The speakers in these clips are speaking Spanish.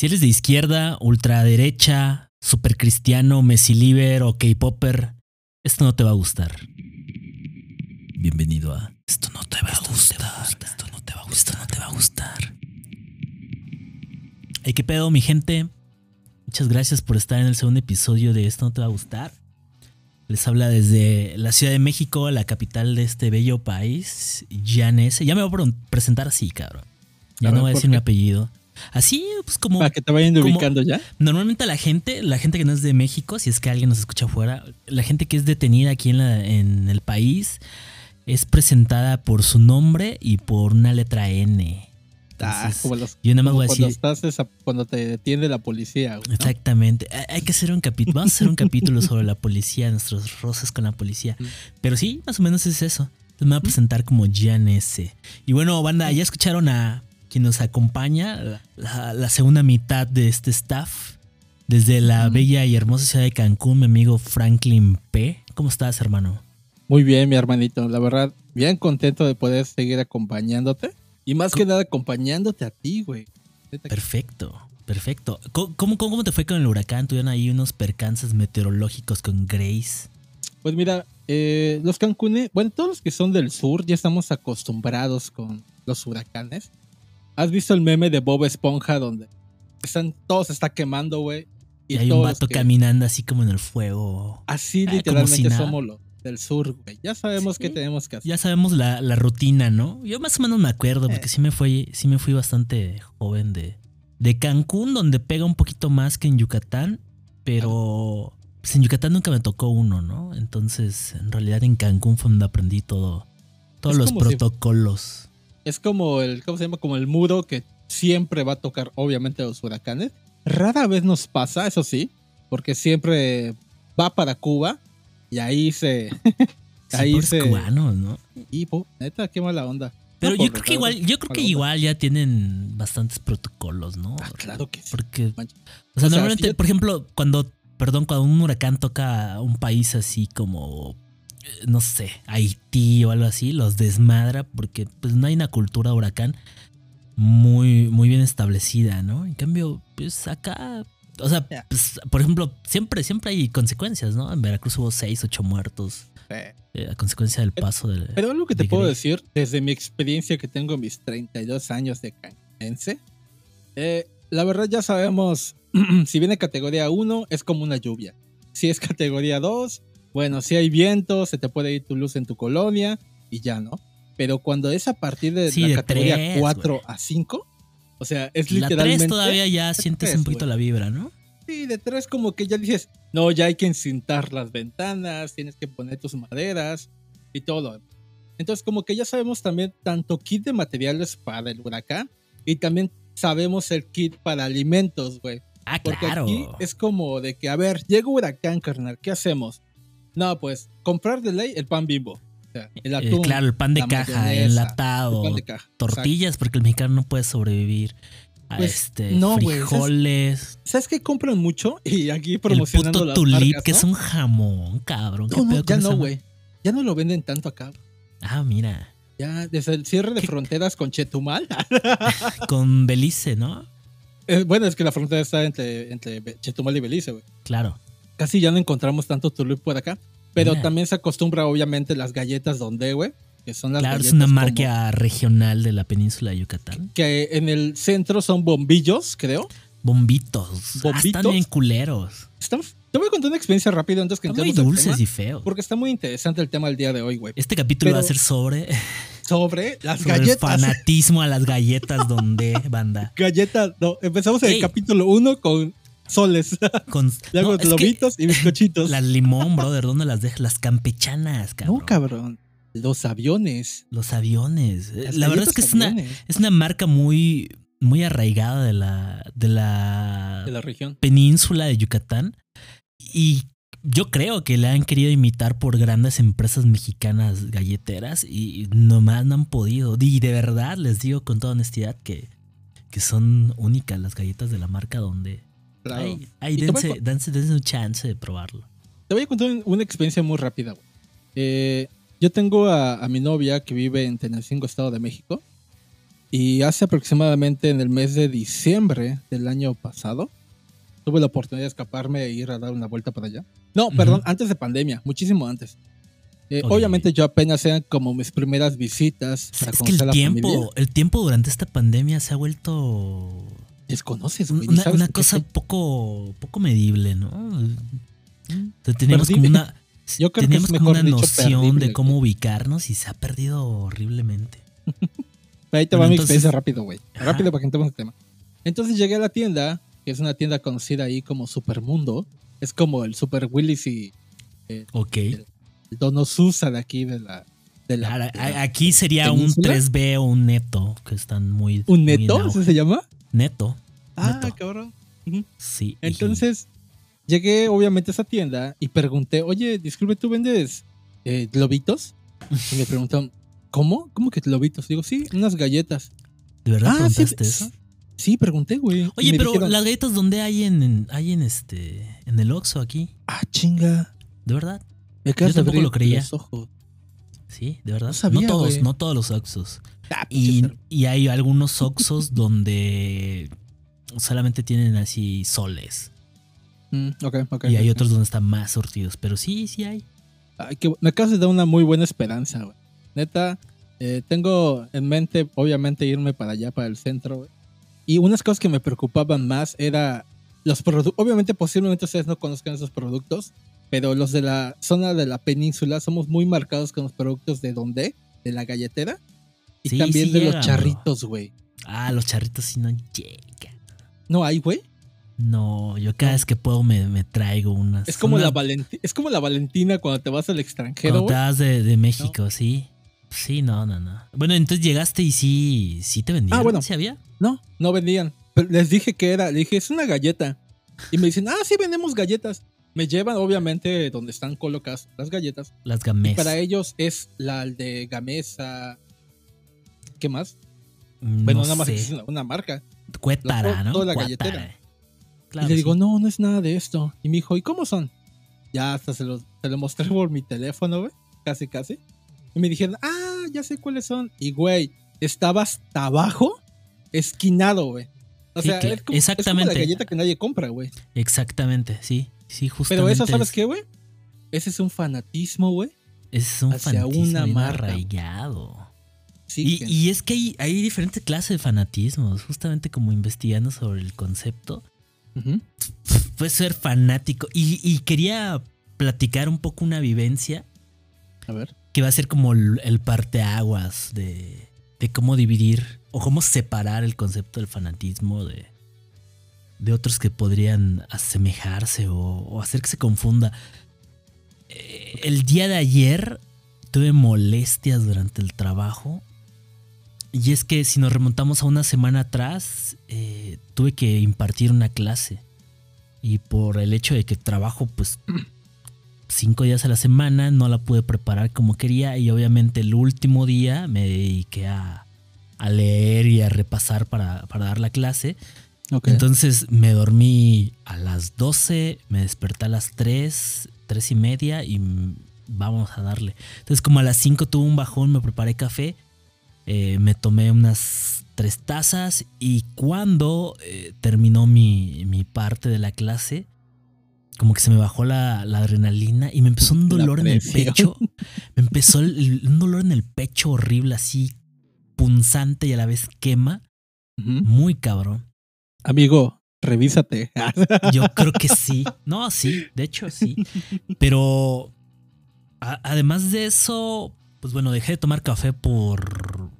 Si eres de izquierda, ultraderecha, super cristiano, Messi Liber o K-Popper, esto no te va a gustar. Bienvenido a Esto no te va a gustar. Esto no te va a gustar. Esto no te va a gustar. Hey, ¿qué pedo, mi gente? Muchas gracias por estar en el segundo episodio de Esto no te va a gustar. Les habla desde la Ciudad de México, la capital de este bello país, Janese. Ya me voy a presentar así, cabrón. Ya A no ver, voy a ¿por decir mi apellido. Así, pues como... Para que te vayan como- ubicando ya. Normalmente la gente, la gente que no es de México, si es que alguien nos escucha afuera, la gente que es detenida aquí en, la- en el país es presentada por su nombre y por una letra N. Ah, Entonces, como los, yo nada más como voy a cuando decir, estás esa- cuando te detiene la policía. exactamente, hay- hay que hacer un capítulo, vamos a hacer un capítulo sobre la policía, nuestros roces con la policía. Mm. Pero sí, más o menos es eso. Entonces me voy a presentar como Jan S. Y bueno, banda, ya escucharon a quien nos acompaña, la, segunda mitad de este staff. Desde la Mm. bella y hermosa ciudad de Cancún, mi amigo Franklin P. ¿Cómo estás, hermano? Muy bien, mi hermanito. La verdad, bien contento de poder seguir acompañándote. Y más que nada, acompañándote a ti, güey. Perfecto, perfecto. ¿Cómo, cómo, cómo te fue con el huracán? ¿Tuvieron ahí unos percances meteorológicos con Grace? Pues mira, eh, los Cancunes, bueno, todos los que son del sur ya estamos acostumbrados con los huracanes. ¿Has visto el meme de Bob Esponja donde están, todo se está quemando, güey? Y, hay un vato que- caminando así como en el fuego. Así Ah, literalmente si somos los del sur, güey. Ya sabemos Sí. qué tenemos que hacer. Ya sabemos la, la rutina, ¿no? Yo más o menos me acuerdo porque Eh. sí me fui, sí me fui bastante joven de, de Cancún, donde pega un poquito más que en Yucatán, pero pues en Yucatán nunca me tocó uno, ¿no? Entonces, en realidad en Cancún fue donde aprendí todo, todos Es los si- protocolos. Es como el, ¿cómo se llama? Como el muro que siempre va a tocar, obviamente, los huracanes. Rara vez nos pasa, eso sí, porque siempre va para Cuba y ahí se. Sí, ahí pobres se. cubanos, ¿no? Y, po, neta, qué mala onda. Pero No, yo creo que igual, yo creo que igual ya tienen bastantes protocolos, ¿no? Ah, claro que sí. Porque, Mancha. o sea, O sea, normalmente, si yo- por ejemplo, cuando, perdón, cuando un huracán toca a un país así como, no sé, Haití o algo así, los desmadra porque pues no hay una cultura huracán muy, muy bien establecida, ¿no? En cambio, pues acá, o sea, pues, por ejemplo, siempre, siempre hay consecuencias, ¿no? En Veracruz hubo seis, ocho muertos Eh, eh, a consecuencia del paso del... Pero algo que te de puedo decir, desde mi experiencia que tengo en mis 32 años de canense, eh, la verdad ya sabemos, si viene categoría 1 es como una lluvia. Si es categoría 2, bueno, si hay viento, se te puede ir tu luz en tu colonia y ya, ¿no? Pero cuando es a partir de Sí, la de categoría tres, 4 güey. a 5, o sea, es La literalmente... 3 todavía ya sientes un poquito la vibra, ¿no? Sí, de 3 como que ya dices, no, ya hay que encintar las ventanas, tienes que poner tus maderas y todo. Entonces como que ya sabemos también tanto kit de materiales para el huracán y también sabemos el kit para alimentos, güey. Ah, Porque claro. aquí es como de que, a ver, llega huracán, carnal, ¿qué hacemos? No, pues comprar de ley el pan bimbo. O sea, el Eh, atún, claro, el pan de caja, enlatado, el pan de caja. tortillas, porque el mexicano no puede sobrevivir. A Pues, este, no, frijoles, ¿Sabes qué compran mucho? Y aquí el promocionando puto las tulip, marcas, que es un jamón, cabrón. ¿Qué No, ya no, güey. Ya no lo venden tanto acá. Ah, mira. Ya, desde el cierre de ¿Qué? fronteras con Chetumal. Con Belice, ¿no? Eh, bueno, es que la frontera está entre, entre Chetumal y Belice, güey. Claro. Casi ya no encontramos tanto tulip por acá. Pero Mira. también se acostumbra, obviamente, las galletas donde, güey. Que son las Claro, es una como- marca regional de la península de Yucatán. que en el centro son bombillos, creo. Bombitos. Ah, están ¿Bombitos? bien culeros. Están, te voy a contar una experiencia rápida antes que Están muy entremos al dulces tema, y feos. Porque está muy interesante el tema del día de hoy, güey. Este capítulo va a ser sobre, Sobre las sobre el galletas. fanatismo a las galletas donde, banda. Galletas, no, empezamos en Ey. el capítulo 1 con soles. Con, Luego no, es que globitos y bizcochitos. las limón, brother, ¿dónde las dejas? Las campechanas, cabrón. No, cabrón. Los aviones. Los aviones. Las La verdad es que es una, es una marca muy, muy arraigada de la, de la de la región. península de Yucatán. Y yo creo que la han querido imitar por grandes empresas mexicanas galleteras y nomás no han podido. Y de verdad les digo con toda honestidad que, que son únicas las galletas de la marca donde... Claro. Ay, dense, dense, dense un chance de probarlo. Te voy a contar una experiencia muy rápida, güey. Eh, yo tengo a, a mi novia que vive en Tenancingo, Estado de México. Y hace aproximadamente en el mes de diciembre del año pasado, tuve la oportunidad de escaparme e ir a dar una vuelta para allá. No, perdón, antes de pandemia, muchísimo antes. Eh. Obviamente yo apenas eran como mis primeras visitas para Es que el tiempo, familia. el tiempo durante esta pandemia se ha vuelto Desconoces, güey. una, una cosa poco, poco medible, ¿no? O sea, teníamos como una, Yo creo que es como una noción perdible, de cómo ubicarnos y se ha perdido horriblemente. Ahí te Bueno, va mi entonces- experiencia rápido, güey. Rápido para que entremos en el tema. Entonces llegué a la tienda, que es una tienda conocida ahí como Supermundo. Es como el Super Willis y Ok. el Dono Susa de aquí de la. De la, Ahora, de la- a- aquí sería un península. 3B o un neto, que están muy. ¿Un muy neto? auge. ¿Eso se llama? Neto, Ah, Neto. cabrón. sí. Entonces, llegué obviamente a esa tienda y pregunté, oye, disculpe, ¿tú vendes eh, globitos? Y me preguntaron, ¿cómo? ¿Cómo que globitos? Digo, sí, unas galletas. ¿De verdad Ah, sí, eso? Sí, pregunté, güey. Oye, pero dijeron, las galletas, ¿dónde hay en, en- hay en este. en el Oxxo aquí? Ah, chinga. ¿De verdad? Me Yo tampoco lo creía. los ojos. Sí, de verdad. No sabía, todos, no todos los Oxxos. Ah, Y, y hay algunos Oxxos donde solamente tienen así soles. Mm, ok, ok. y hay otros donde están más surtidos. Pero sí, sí hay. Ay, bu- me acabas de dar una muy buena esperanza, güey. Neta, eh, tengo en mente, obviamente, irme para allá, para el centro, güey. Y unas cosas que me preocupaban más era los productos. Obviamente, posiblemente ustedes no conozcan esos productos, pero los de la zona de la península somos muy marcados con los productos de dónde? De la galletera. Y Sí, también sí de los charritos, güey. Ah, los charritos sí no llegan. No hay, güey. No, yo cada vez que puedo me, me traigo unas. Es como, la Valenti- es como la Valentina cuando te vas al extranjero, Cuando te vas de, de México, sí. Sí, no, no, no. Bueno, entonces llegaste y sí, sí te vendieron. Ah, bueno. ¿Sí había? No, no vendían. Pero les dije que era, le dije, es una galleta. Y me dicen, ah, sí, vendemos galletas. Me llevan, obviamente, donde están colocadas las galletas. Las gamés. para ellos es la de Gamesa. ¿Qué más? Mm, Bueno, no nada más existe una, una marca. Cuétara, ¿no? toda la Cuétara. galletera. Claro, y le digo, sí. no, no es nada de esto. Y me dijo, ¿y cómo son? Ya hasta se lo, se lo mostré por mi teléfono, güey. Casi, casi. Y me dijeron, ah, ya sé cuáles son. Y, güey, estaba hasta abajo, esquinado, güey. O Sí, sea, es, como, es como exactamente. la galleta que nadie compra, güey. Exactamente, sí. Sí, justamente. Pero eso, ¿sabes es- qué, güey? Ese es un fanatismo, güey. ese Es un hacia fanatismo una marca. arraigado. Sí, Y, y es que hay, hay diferentes clases de fanatismos. Justamente como investigando sobre el concepto. Puedes ser fanático. Y, y quería platicar un poco una vivencia A ver. que va a ser como el, el parteaguas de, de cómo dividir o cómo separar el concepto del fanatismo de, de otros que podrían asemejarse o, o hacer que se confunda. Eh, El día de ayer tuve molestias durante el trabajo. Y es que si nos remontamos a una semana atrás, eh, tuve que impartir una clase. Y por el hecho de que trabajo pues cinco días a la semana, no la pude preparar como quería. Y obviamente el último día me dediqué a, a leer y a repasar para, para dar la clase. Ok. Entonces me dormí a las 12, me desperté a las 3, 3 y media y vamos a darle. Entonces como a las 5 tuve un bajón, me preparé café, eh, me tomé unas tres tazas y cuando eh, terminó mi, mi parte de la clase, como que se me bajó la, la adrenalina y me empezó un dolor en el pecho. Me empezó el- un dolor en el pecho horrible, así punzante y a la vez quema. Muy cabrón. Amigo, revísate. Yo creo que sí. No, sí, de hecho sí. Pero a- además de eso, pues bueno, dejé de tomar café por...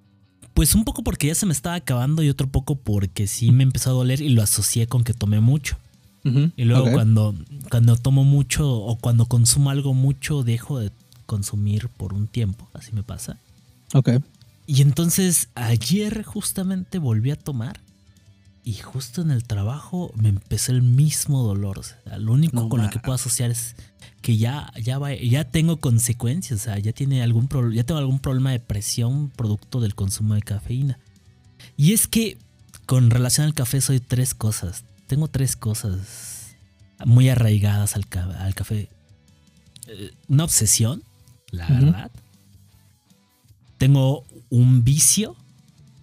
Pues un poco porque ya se me estaba acabando y otro poco porque sí me empezó a doler y lo asocié con que tomé mucho. Y luego cuando, cuando tomo mucho o cuando consumo algo mucho, dejo de consumir por un tiempo. Así me pasa. Ok. Y entonces ayer justamente volví a tomar y justo en el trabajo me empezó el mismo dolor. O sea, lo único No con lo que puedo asociar es que ya, ya, va- ya tengo consecuencias. O sea, ya, tiene algún pro- ya tengo algún problema de presión producto del consumo de cafeína. Y es que con relación al café soy tres cosas. Tengo tres cosas muy arraigadas al, al café. Eh, Una obsesión, la verdad. Tengo un vicio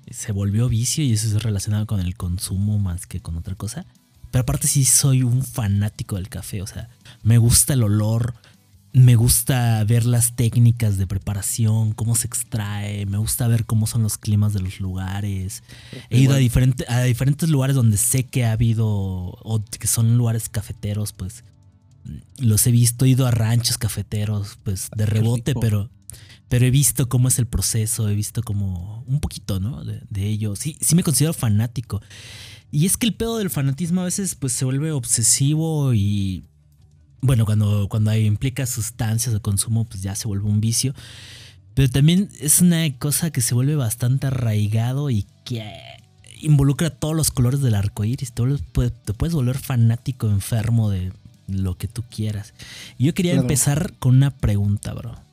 Se volvió vicio y eso es relacionado con el consumo más que con otra cosa. Pero aparte sí soy un fanático del café, o sea, me gusta el olor, me gusta ver las técnicas de preparación, cómo se extrae, me gusta ver cómo son los climas de los lugares. He ido a, diferentes a diferentes lugares donde sé que ha habido, o que son lugares cafeteros, pues los he visto, he ido a ranchos cafeteros, pues de rebote, pero, pero he visto cómo es el proceso, he visto como un poquito, ¿no? De, de ello. Sí, sí me considero fanático. Y es que el pedo del fanatismo a veces pues se vuelve obsesivo y bueno, cuando, cuando implica sustancias o consumo pues ya se vuelve un vicio. Pero también es una cosa que se vuelve bastante arraigado y que involucra todos los colores del arco iris. Te, te puedes volver fanático, enfermo de lo que tú quieras. Yo quería empezar con una pregunta, bro.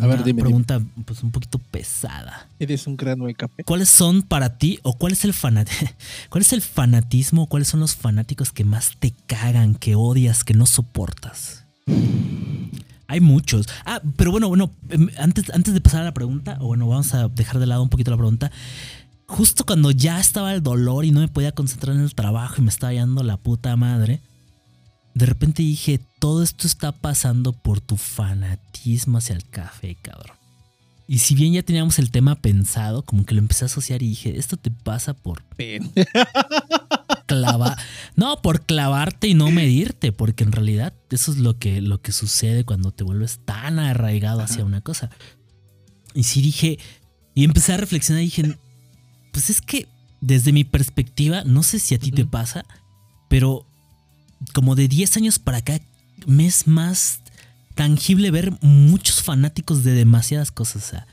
A ver, dime. pregunta pues un poquito pesada. Eres un grano de café. ¿Cuáles son para ti o cuál es el fanat cuál es el fanatismo, cuáles son los fanáticos que más te cagan, que odias, que no soportas? Hay muchos. Ah, pero bueno, bueno, em, antes, antes de pasar a la pregunta, o bueno, vamos a dejar de lado un poquito la pregunta. Justo cuando ya estaba el dolor y no me podía concentrar en el trabajo y me estaba yendo la puta madre, de repente dije, todo esto está pasando por tu fanatismo hacia el café, cabrón. Y si bien ya teníamos el tema pensado, como que lo empecé a asociar y dije, esto te pasa por clavar. No, por clavarte y no medirte, porque en realidad eso es lo que, lo que sucede cuando te vuelves tan arraigado hacia una cosa. Y sí dije, y empecé a reflexionar y dije, pues es que desde mi perspectiva, no sé si a ti te pasa, pero como de 10 años para acá me es más tangible ver muchos fanáticos de demasiadas cosas. O sea,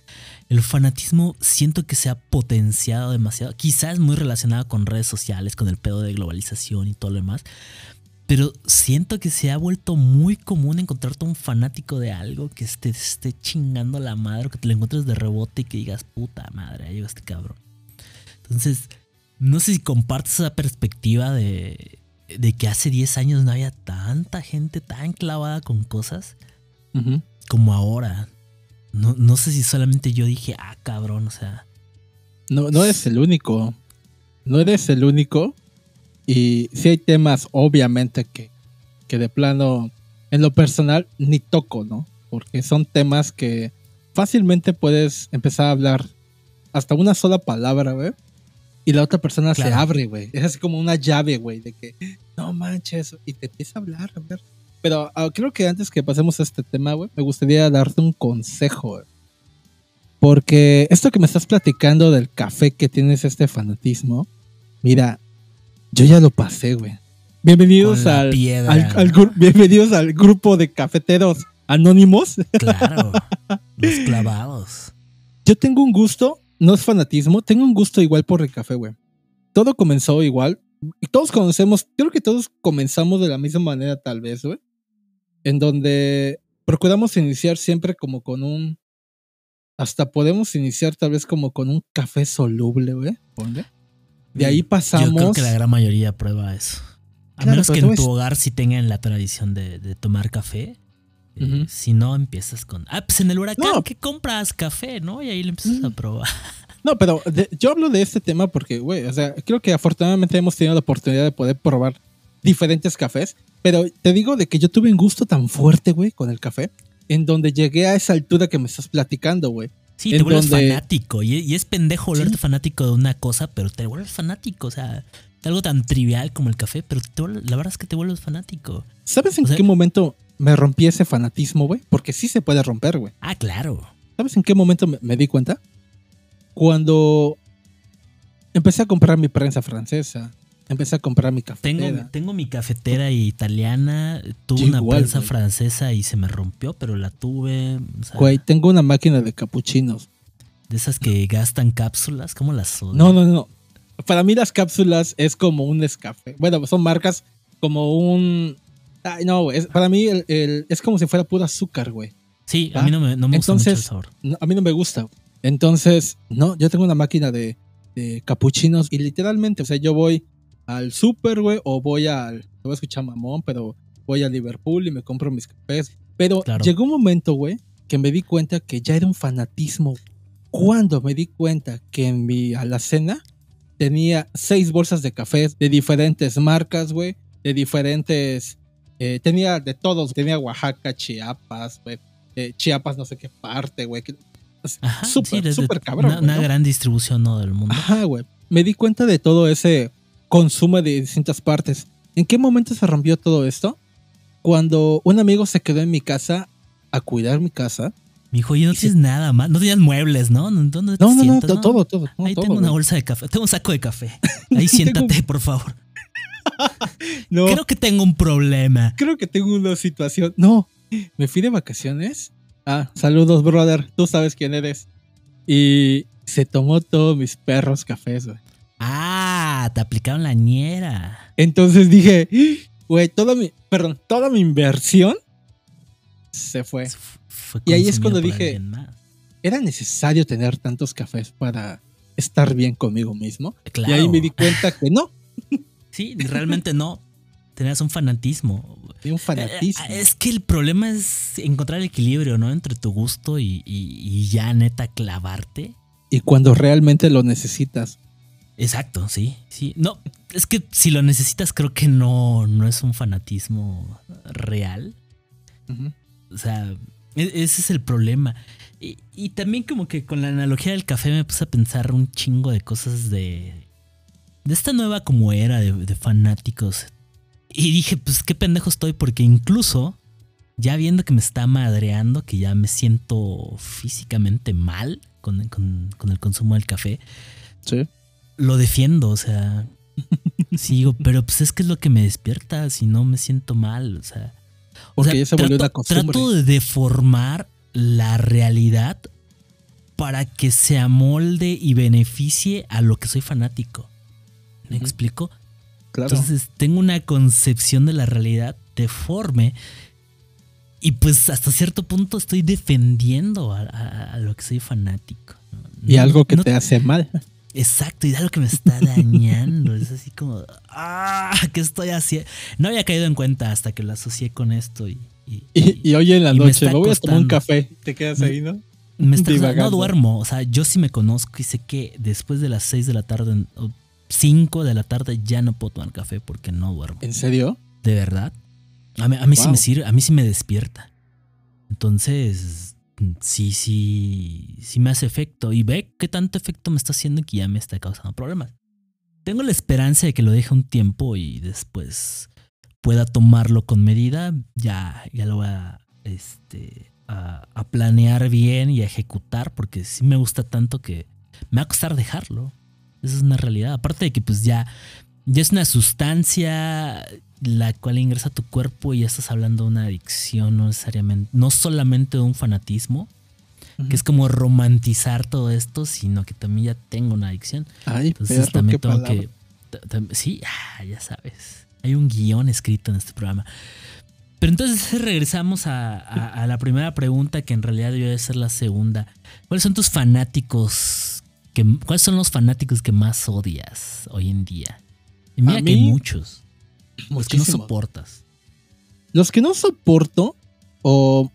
el fanatismo siento que se ha potenciado demasiado. Quizás muy relacionado con redes sociales, con el pedo de globalización y todo lo demás. Pero siento que se ha vuelto muy común encontrarte un fanático de algo que esté, esté chingando la madre, que te lo encuentres de rebote y que digas, puta madre, ahí llegó este cabrón. Entonces, no sé si compartes esa perspectiva de, de que hace 10 años no había tanta gente tan clavada con cosas como ahora. No, no, sé si solamente yo dije, ah, cabrón, o sea. No, no eres el único. No eres el único. Y sí hay temas, obviamente, que, que de plano, en lo personal, ni toco, ¿no? Porque son temas que fácilmente puedes empezar a hablar hasta una sola palabra, güey y la otra persona se abre, güey. Es así como una llave, güey, de que no manches, y te empieza a hablar, a ver. Pero ah, creo que antes que pasemos a este tema, güey, me gustaría darte un consejo, güey. Porque esto que me estás platicando del café que tienes este fanatismo, mira, yo ya lo pasé, güey. Bienvenidos al, bienvenidos al grupo de cafeteros anónimos. Claro, los clavados. Yo tengo un gusto no es fanatismo, tengo un gusto igual por el café, güey. Todo comenzó igual. Y todos conocemos, creo que todos comenzamos de la misma manera, tal vez, güey. En donde procuramos iniciar siempre como con un. Hasta podemos iniciar tal vez como con un café soluble, güey. De ahí pasamos. Yo creo que la gran mayoría prueba eso. A menos que en tu hogar sí tengan la tradición de tomar café. Eh, si no, empiezas con. Ah, pues en el huracán, ¿qué compras? Café, ¿no? Y ahí le empiezas a mm. probar. No, pero yo hablo de este tema porque, güey, o sea, creo que afortunadamente hemos tenido la oportunidad de poder probar diferentes cafés. Pero te digo de que yo tuve un gusto tan fuerte, güey, con el café, en donde llegué a esa altura que me estás platicando, güey. Sí, te vuelves fanático. Y, es pendejo volverte fanático de una cosa, pero te vuelves fanático. O sea, de algo tan trivial como el café, pero la verdad es que te vuelves fanático. ¿Sabes en qué momento me rompí ese fanatismo, güey. Porque sí se puede romper, güey. Ah, claro. ¿Sabes en qué momento me, di cuenta? Cuando empecé a comprar mi prensa francesa. Empecé a comprar mi cafetera. Tengo, mi cafetera italiana. Tuve una prensa francesa y se me rompió, pero la tuve. güey, tengo una máquina de capuchinos. De esas que gastan cápsulas, ¿cómo las son? No, no, no. Para mí las cápsulas es como un escafe. Bueno, son marcas como un Ay, no, güey. Para mí es como si fuera puro azúcar, güey. Sí, a mí no me, gusta mucho el sabor. a mí no me gusta. Entonces, no, yo tengo una máquina de, capuchinos y literalmente, o sea, yo voy al súper, güey, o voy al, te voy a escuchar mamón, pero voy a Liverpool y me compro mis cafés. Pero llegó un momento, güey, que me di cuenta que ya era un fanatismo cuando me di cuenta que en mi alacena tenía seis bolsas de café de diferentes marcas, güey, de diferentes... eh, tenía de todos, tenía Oaxaca, Chiapas, güey, eh, Chiapas no sé qué parte, güey. Ajá, sí, Súper, súper cabrón. Una, güey, una ¿no? gran distribución ¿no? del mundo. Ajá, güey. Me di cuenta de todo ese consumo de distintas partes. ¿En qué momento se rompió todo esto? Cuando un amigo se quedó en mi casa a cuidar mi casa. Me dijo, oye, no Y se- tienes nada más. No tenías muebles, ¿no? ¿Dónde te No, no, no, sientas? to- todo, todo. no, Ahí todo, tengo una güey. bolsa de café. Tengo un saco de café. Ahí siéntate, por favor. No, Creo que tengo un problema. creo que tengo una situación. No, me fui de vacaciones. Ah, saludos, brother. Tú sabes quién eres. Y se tomó todos mis perros cafés, güey. Ah, te aplicaron la ñera. Entonces dije, güey, toda mi, perdón, toda mi inversión se fue. Fue Y ahí es cuando dije-. ¿Era necesario tener tantos cafés para estar bien conmigo mismo? Claro. Y ahí me di cuenta que no, Sí, realmente no. Tenías un fanatismo. de un fanatismo. Eh, Es que el problema es encontrar el equilibrio, ¿no? Entre tu gusto y, y- y ya neta clavarte. Y cuando realmente lo necesitas. Exacto, sí, sí. No, es que si lo necesitas creo que no, no es un fanatismo real. O sea, e- ese es el problema. Y, y también como que con la analogía del café me puse a pensar un chingo de cosas de... De esta nueva como era de, de fanáticos. Y dije, pues qué pendejo estoy porque incluso ya viendo que me está madreando, que ya me siento físicamente mal con, con- con el consumo del café, Sí. lo defiendo, o sea, sigo, pero pues es que es lo que me despierta, si no me siento mal, o sea. o Porque sea, ya se volvió trato, una costumbre. Trato de deformar la realidad para que se amolde y beneficie a lo que soy fanático. ¿Me explico? Claro. Entonces tengo una concepción de la realidad deforme y pues hasta cierto punto estoy defendiendo a, a- a lo que soy fanático. ¿no? y algo que no te hace mal. Exacto, y algo que me está dañando. es así como, ah, ¿qué estoy haciendo? No había caído en cuenta hasta que lo asocié con esto y, y- Y, y hoy en la noche me voy a tomar un café. Te quedas ahí, ¿no? me está- no duermo. O sea, yo sí me conozco y sé que después de las 6 de la tarde 5 de la tarde ya no puedo tomar café porque no duermo. ¿En serio? ¿De verdad? A mí, a mí sí me sirve, a mí sí me despierta. Entonces, sí, sí, sí me hace efecto. Y ve qué tanto efecto me está haciendo que ya me está causando problemas. Tengo la esperanza de que lo deje un tiempo y después pueda tomarlo con medida. Ya, ya lo voy a, este, a, a planear bien y a ejecutar porque sí me gusta tanto que me va a costar dejarlo. Esa es una realidad. Aparte de que pues ya, ya es una sustancia la cual ingresa a tu cuerpo y ya estás hablando de una adicción, no necesariamente, no solamente de un fanatismo, que es como romantizar todo esto, sino que también ya tengo una adicción. Ay, Entonces perro, también tengo palabra. que... Sí, ah, ya sabes. Hay un guion escrito en este programa. Pero entonces regresamos a, a- a la primera pregunta, que en realidad debe ser la segunda. ¿Cuáles son tus fanáticos? Que, ¿Cuáles son los fanáticos que más odias hoy en día? Y mira que hay muchos. Los que no Muchísimo. soportas. Los que no soporto o,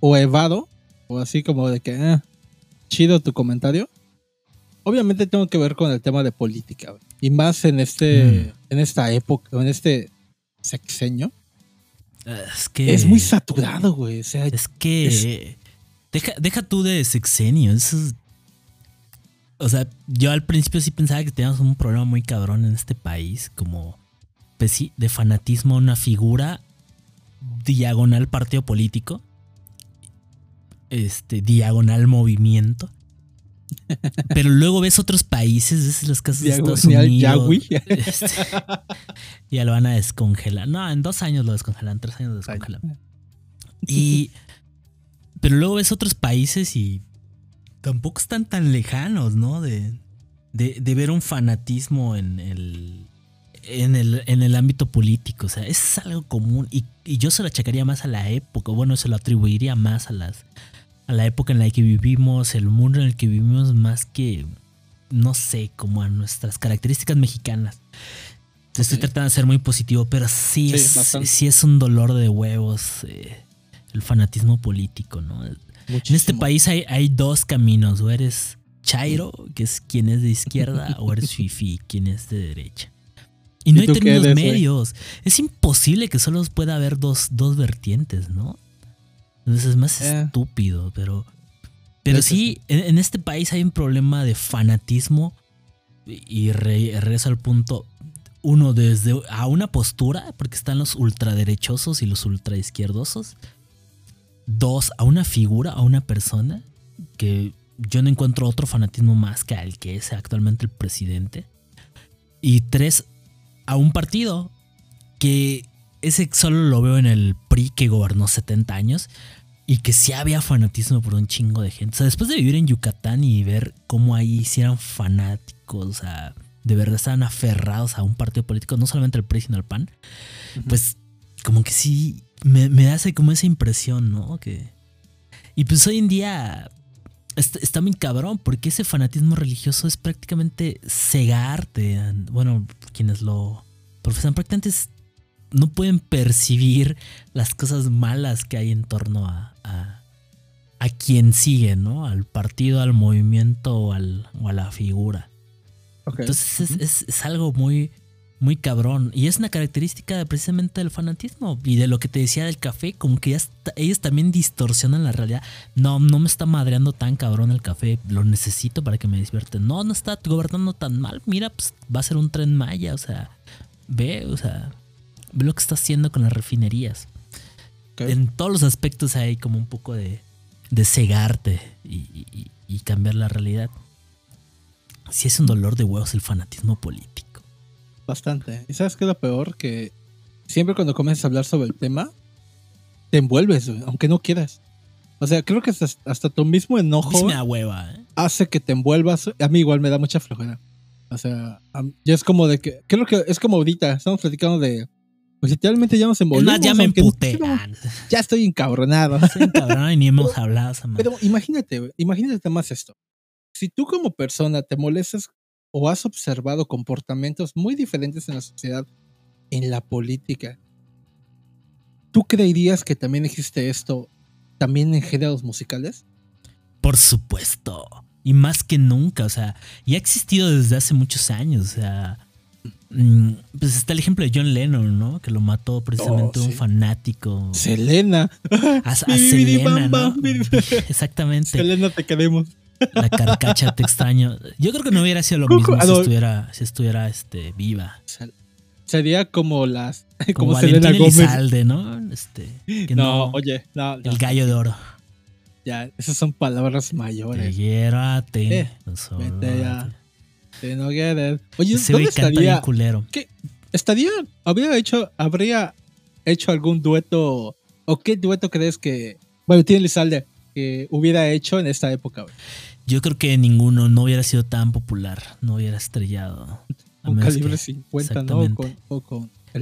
o evado, o así como de que, ah, chido tu comentario, obviamente tengo que ver con el tema de política. Y más en este, en esta época, en este sexenio. Es que... Es muy saturado, güey. O sea, Es que. Deja, deja tú de sexenio. Eso es- o sea, yo al principio sí pensaba que teníamos un problema muy cabrón en este país, como pues sí, de fanatismo a una figura diagonal partido político, este diagonal movimiento. Pero luego ves otros países, ves los casos de Estados Unidos. Este, ya lo van a descongelar. No, en dos años lo descongelan, tres años lo descongelan. Y. Pero luego ves otros países y tampoco están tan lejanos, ¿no? De, de, de ver un fanatismo en el, en el. en el ámbito político. O sea, es algo común. Y, y yo se lo achacaría más a la época. Bueno, se lo atribuiría más a las. a la época en la que vivimos, el mundo en el que vivimos, más que. no sé, como a nuestras características mexicanas. Estoy Ok. tratando de ser muy positivo, pero sí, Sí, es, bastante. sí es un dolor de huevos. eh, el fanatismo político, ¿no? En este país hay, hay dos caminos, o eres Chairo, que es quien es de izquierda, o eres Fifi, quien es de derecha. Y no hay términos medios. Es imposible que solo pueda haber dos, dos vertientes, ¿no? Entonces es más eh. estúpido, pero. Pero sí, en, este país hay un problema de fanatismo. Y regreso al punto. Uno, desde a una postura, porque están los ultraderechosos y los ultraizquierdosos. Dos, a una figura, a una persona. Que yo no encuentro otro fanatismo más que al que es actualmente el presidente. Y tres, a un partido que ese solo lo veo en el PRI que gobernó 70 años y que sí había fanatismo por un chingo de gente. O sea, después de vivir en Yucatán y ver cómo ahí sí eran fanáticos, o sea, de verdad estaban aferrados a un partido político, no solamente el PRI, sino al PAN, pues como que sí me, hace como esa impresión, ¿no? Que... Y pues hoy en día está, está, muy cabrón, porque ese fanatismo religioso es prácticamente cegarte. Bueno, quienes lo profesan prácticamente no pueden percibir las cosas malas que hay en torno a, a, quien sigue, ¿no? Al partido, al movimiento o, al, o a la figura. Entonces es, es, algo muy, muy cabrón. Y es una característica precisamente del fanatismo y de lo que te decía del café, como que ellos también distorsionan la realidad. No, no me está madreando tan cabrón el café, lo necesito para que me despierte. No, no está gobernando tan mal. Mira, pues va a ser un tren maya, o sea, ve, o sea, ve lo que está haciendo con las refinerías. En todos los aspectos hay como un poco de, de cegarte y, y cambiar la realidad. Si es un dolor de huevos el fanatismo político. Bastante. ¿Y sabes qué es lo peor? Que siempre cuando comienzas a hablar sobre el tema, te envuelves, aunque no quieras. O sea, creo que hasta, tu mismo enojo hueva, ¿eh? hace que te envuelvas. A mí igual me da mucha flojera. O sea, ya es como de que. Creo que es como ahorita. Estamos platicando de. Pues literalmente ya nos envolvemos. ya me emputé. ya estoy encabronado. Estoy encabronado y ni hemos hablado. Pero imagínate, imagínate más esto. Si tú como persona te molestas o has observado comportamientos muy diferentes en la sociedad, en la política, ¿tú creerías que también existe esto también en géneros musicales? Por supuesto. Y más que nunca, o sea, y ha existido desde hace muchos años, o sea, mm, pues está el ejemplo de John Lennon, ¿no? Que lo mató precisamente oh, un fanático. Selena. A, Selena, ¿no? Exactamente. Selena, te queremos. La carcacha, te extraño. Yo creo que no hubiera sido lo mismo si estuviera, si estuviera este, viva. Sería como las. Como, Selena Gómez. ¿no? Este, no, oye, no, El gallo de oro. Ya, esas son palabras mayores. Llévate. Eh, vete ya. no Oye, ¿dónde estaría? culero. ¿Qué? ¿Estaría? ¿Habría hecho, habría hecho algún dueto? ¿O qué dueto crees que. Bueno, tiene Lizalde que hubiera hecho en esta época, Yo creo que ninguno no hubiera sido tan popular, no hubiera estrellado. Con calibre 50, ¿no?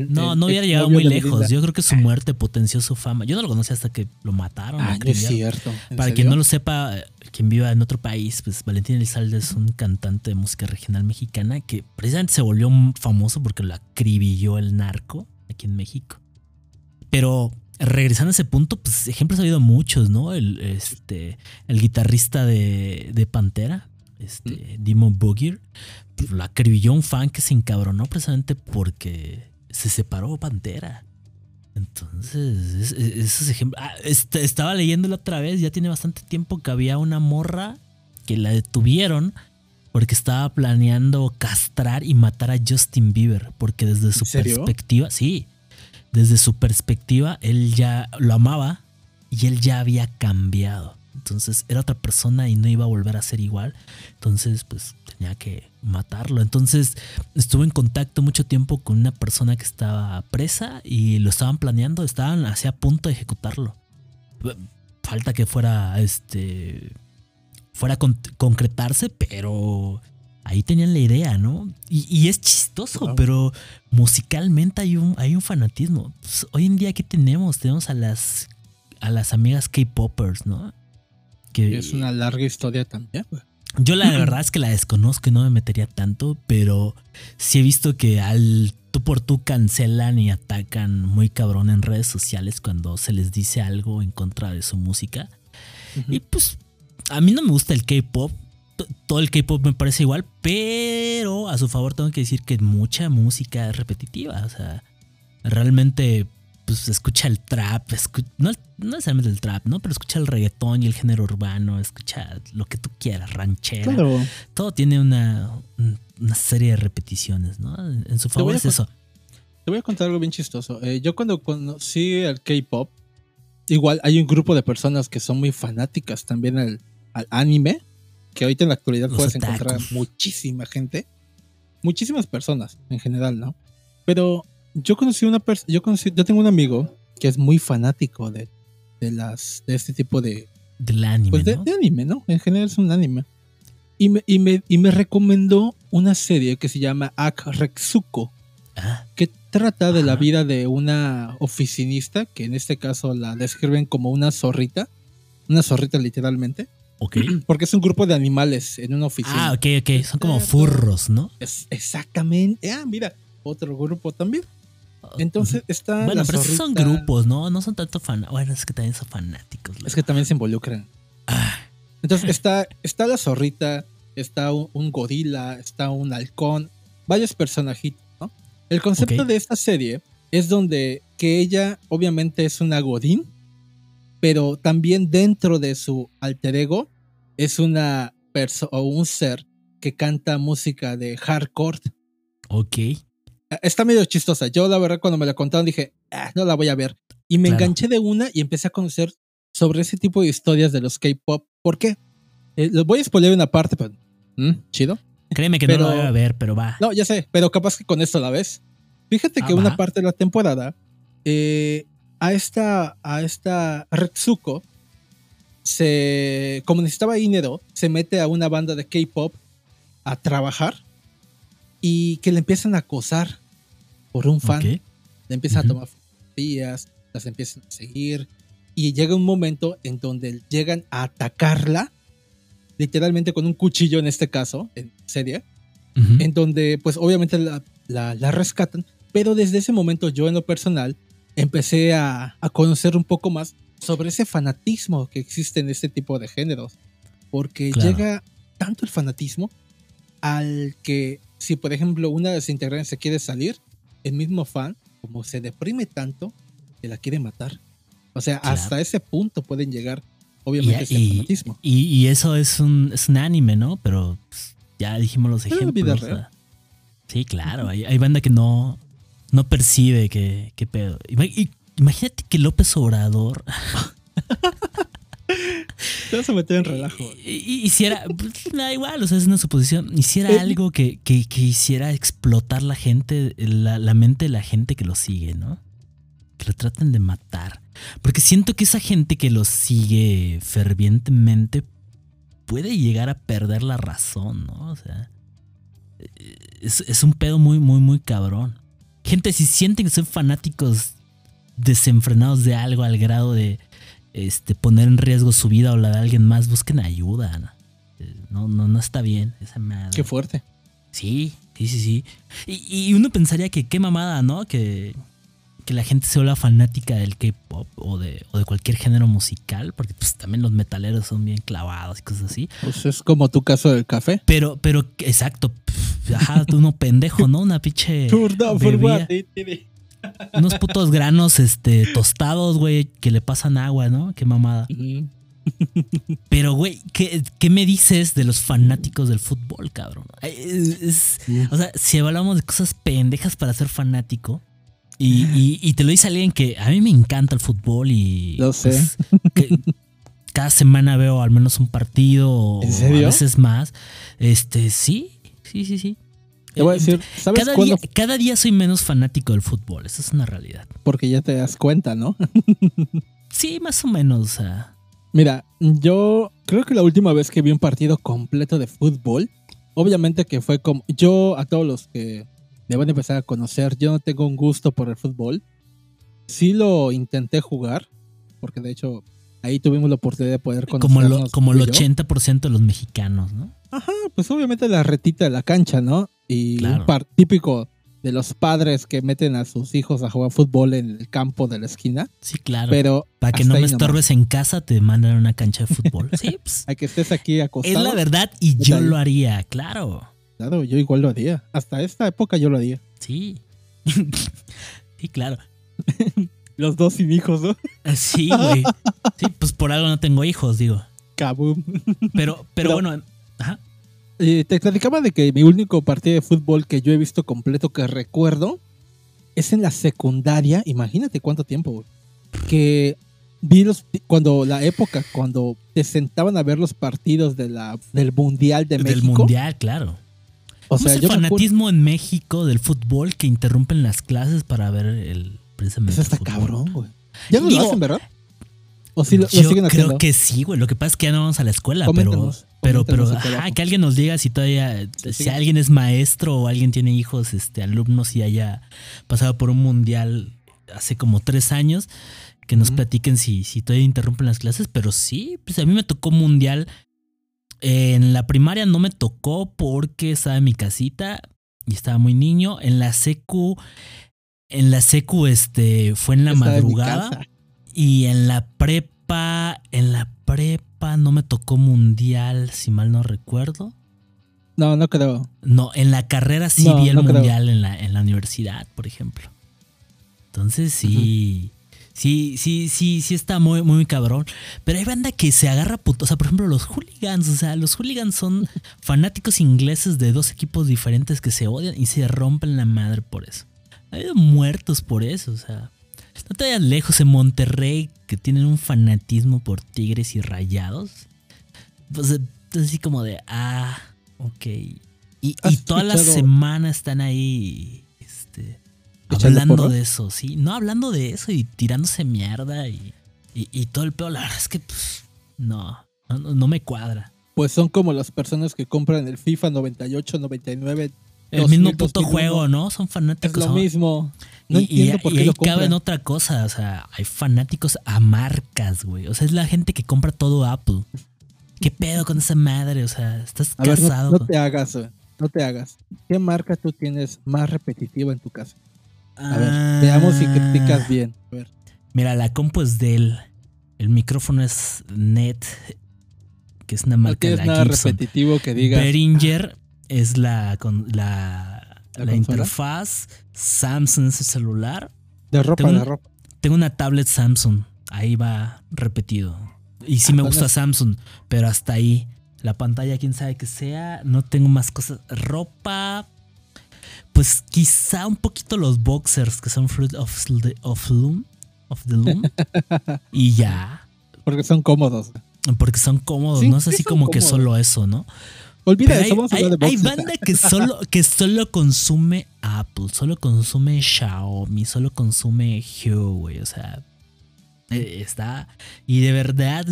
no, no hubiera llegado muy lejos. Yo creo que su muerte potenció su fama. Yo no lo conocí hasta que lo mataron. Ah, es cierto. Para quien no lo sepa, quien viva en otro país, pues Valentín Elizalde es un cantante de música regional mexicana que precisamente se volvió famoso porque lo acribilló el narco aquí en México. Pero regresando a ese punto, pues ejemplos ha habido muchos, ¿no? El, este, el guitarrista de, de Pantera, este, mm. Dimon Boogier, pues, lo acribilló un fan que se encabronó precisamente porque se separó Pantera. Entonces, esos ejemplos. Ah, este, estaba leyéndolo otra vez, ya tiene bastante tiempo que había una morra que la detuvieron porque estaba planeando castrar y matar a Justin Bieber, porque desde su perspectiva, sí, desde su perspectiva, él ya lo amaba y él ya había cambiado. Entonces era otra persona y no iba a volver a ser igual. Entonces, pues tenía que matarlo. Entonces estuve en contacto mucho tiempo con una persona que estaba presa y lo estaban planeando, estaban hacia punto de ejecutarlo. Falta que fuera este fuera a concretarse, pero ahí tenían la idea, ¿no? Y, es chistoso, pero musicalmente hay un, hay un fanatismo. Pues, hoy en día, ¿qué tenemos? Tenemos a las, a las amigas K-Poppers, ¿no? Que, es una larga historia también, Yo la verdad es que la desconozco y no me metería tanto, pero sí he visto que al tú por tú cancelan y atacan muy cabrón en redes sociales cuando se les dice algo en contra de su música. Y pues a mí no me gusta el K-pop. Todo el K-pop me parece igual, pero a su favor tengo que decir que mucha música es repetitiva. O sea, realmente pues escucha el trap, no, no necesariamente el trap, ¿no? Pero escucha el reggaetón y el género urbano, escucha lo que tú quieras, ranchera. Claro. Todo tiene una, una serie de repeticiones, ¿no? En su favor es eso. Te voy a contar algo bien chistoso. Eh, yo cuando conocí el K-pop, igual hay un grupo de personas que son muy fanáticas también al, al anime, que ahorita en la actualidad Los puedes otakus. encontrar muchísima gente, muchísimas personas en general, ¿no? Pero yo conocí una persona, yo conocí, yo tengo un amigo que es muy fanático de, de las, de este tipo de, Del anime, pues de, ¿no? de anime, ¿no? En general es un anime. Y me, y me, y me recomendó una serie que se llama Akrexuko Ah, que trata de la Ajá. vida de una oficinista, que en este caso la describen como una zorrita, una zorrita literalmente, ok. porque es un grupo de animales en una oficina. Ah, ok, ok. Son como furros, ¿no? Es exactamente. Ah, mira, otro grupo también. Entonces está. Bueno, pero esos son grupos, ¿no? No son tanto fanáticos. Bueno, es que también son fanáticos. Es que también se involucran. Ah, Entonces está, está la zorrita, está un, un gorila, está un halcón, varios personajitos, ¿no? El concepto de esta serie es donde que ella obviamente es una godín, pero también dentro de su alter ego es una persona o un ser que canta música de hardcore. ok. Está medio chistosa. Yo la verdad cuando me la contaron dije, "Ah, no la voy a ver. Y me Claro. enganché de una y empecé a conocer sobre ese tipo de historias de los K-pop. ¿Por qué? Eh, lo voy a spoiler una parte, pero... ¿Mm? ¿Chido? Créeme que Pero- no lo voy a ver, pero va. No, ya sé, pero capaz que con esto la ves. Fíjate Ah, que una parte de la temporada, eh, a esta, a esta Retsuko, se, como necesitaba dinero, se mete a una banda de K-pop a trabajar y que le empiezan a acosar por un fan. Ok. Le empiezan a tomar fotografías, las empiezan a seguir y llega un momento en donde llegan a atacarla, literalmente con un cuchillo en este caso, en serie en donde pues obviamente la, la- la rescatan, pero desde ese momento yo en lo personal empecé a, a conocer un poco más sobre ese fanatismo que existe en este tipo de géneros, porque Claro. llega tanto el fanatismo al que si por ejemplo una de las integrantes se quiere salir, el mismo fan como se deprime tanto que la quiere matar. O sea, Claro. hasta ese punto pueden llegar obviamente ese y, fanatismo. y- y eso es un, es un anime, ¿no? Pero pues, ya dijimos los Pero ejemplos. vida o real. sea. sí, claro. Hay, hay banda que no, no percibe que, que pedo. Imagínate que López Obrador Te vas a meter en relajo. hiciera, pues, da igual, o sea, es una suposición, hiciera Eh, algo que, que- que hiciera explotar la gente, la, la mente de la gente que lo sigue, ¿no? Que lo traten de matar. Porque siento que esa gente que lo sigue fervientemente puede llegar a perder la razón, ¿no? O sea, eh, es, es un pedo muy, muy, muy cabrón. Gente, si sienten que son fanáticos desenfrenados de algo al grado de este, poner en riesgo su vida o la de alguien más, busquen ayuda. ¿no? Eh, No, no, no está bien esa madre. Qué fuerte. Sí, sí, sí, sí. Y, y uno pensaría que qué mamada, ¿no? Que, que la gente se vuelva fanática del K-pop o de, o de cualquier género musical, porque pues también los metaleros son bien clavados y cosas así. Pues es como tu caso del café. Pero, pero, exacto. Ajá, tú uno pendejo, ¿no? Una pinche. Bebida. Unos putos granos este, tostados, güey, que le pasan agua, ¿no? Qué mamada. Pero, güey, ¿qué, qué me dices de los fanáticos del fútbol, cabrón? Ay, es- es- o sea, si hablamos de cosas pendejas para ser fanático, y, y- y te lo dice alguien que a mí me encanta el fútbol y. Lo sé. pues, que cada semana veo al menos un partido o ¿En serio? a veces más. Este, sí, sí, sí, sí. Te voy a Eh, decir, ¿sabes cada cuándo? día, cada día soy menos fanático del fútbol, esa es una realidad. Porque ya te das cuenta, ¿no? Sí, más o menos. Mira, yo creo que la última vez que vi un partido completo de fútbol, obviamente que fue como yo a todos los que me van a empezar a conocer, yo no tengo un gusto por el fútbol. Sí lo intenté jugar, porque de hecho ahí tuvimos la oportunidad de poder como, conocernos. lo, como el y yo. 80% de los mexicanos, ¿no? Ajá, pues obviamente la retita de la cancha, ¿no? Y Claro. un par típico de los padres que meten a sus hijos a jugar fútbol en el campo de la esquina. Sí, claro. Pero Para que no me estorbes en casa, te mandan a una cancha de fútbol. Sí, pues, A que estés aquí acostado. es la verdad y yo ahí. lo haría, claro. Claro, yo igual lo haría. Hasta esta época yo lo haría. Sí. sí, claro. Los dos sin hijos, ¿no? Sí, güey. Sí, pues por algo no tengo hijos, digo. Pero, pero, Pero- bueno, ajá. Eh, te platicaba de que mi único partido de fútbol que yo he visto completo que recuerdo es en la secundaria. Imagínate cuánto tiempo, güey. Que vi los cuando la época cuando te sentaban a ver los partidos de la del mundial de del México. mundial, claro. O ¿Cómo sea, es el yo fanatismo en México del fútbol que interrumpen las clases para ver el precisamente eso está el cabrón, güey. Ya no Digo, lo hacen, ¿verdad? O sí lo, siguen creo haciendo. que sí, güey. Lo que pasa es que ya no vamos a la escuela, pero, pero, pero, ajá, que alguien nos diga si todavía, si alguien es maestro o alguien tiene hijos, este, alumnos y haya pasado por un mundial hace como tres años, que nos platiquen si, si todavía interrumpen las clases, pero sí, pues a mí me tocó mundial. En la primaria no me tocó porque estaba en mi casita y estaba muy niño. En la secu, en la secu, este, fue en la Estaba madrugada. Y en la prepa, en la prepa no me tocó mundial, si mal no recuerdo. No, no creo. No, en la carrera sí No, vi el no mundial en la, en la universidad, por ejemplo. Entonces sí, sí, sí, sí, sí está muy, muy cabrón. Pero hay banda que se agarra puto. O sea, por ejemplo, los hooligans. O sea, los hooligans son fanáticos ingleses de dos equipos diferentes que se odian y se rompen la madre por eso. Ha habido muertos por eso, o sea. No te vayas lejos en Monterrey, que tienen un fanatismo por tigres y rayados. Pues es así como de, ah, ok. Y, y ¿Has toda la semana están ahí, este, ¿Echando hablando de eso, sí. No, hablando de eso y tirándose mierda y, y, y todo el peor. La verdad es que, pues, no, no, no- me cuadra. Pues son como las personas que compran el FIFA 98, 99. El 2000, mismo puto 2001. juego, ¿no? Son Es fanáticos. lo son- mismo. No y, entiendo y- por y qué ahí lo cabe en otra cosa, o sea, hay fanáticos a marcas, güey. O sea, es la gente que compra todo Apple. ¿Qué pedo con esa madre? O sea, estás A ver, no, casado. no te hagas, güey. no te hagas. ¿Qué marca tú tienes más repetitiva en tu casa? A ver, Ah, veamos si criticas bien. A ver. Mira, la compu es Dell. El micrófono es Net, que es una No marca de tienes la nada Gibson. repetitivo que digas. Behringer es la, con, la, ¿La interfaz. Samsung es el celular. De ropa, tengo de ropa. Tengo una tablet Samsung. Ahí va repetido. Y sí Ah, me gusta. Samsung, pero hasta ahí. La pantalla, quién sabe que sea. No tengo más cosas. Ropa. Pues quizá un poquito los boxers que son Fruit of, the- of Loom. Of the Loom. y ya. Porque son cómodos. Porque son cómodos. Sí, no es sí así como que solo eso, ¿no? Olvida Pero eso, hay, vamos a hay- hablar de hay boxes. banda que solo, que solo consume Apple, solo consume Xiaomi, solo consume Huawei, o sea, eh, está... Y de verdad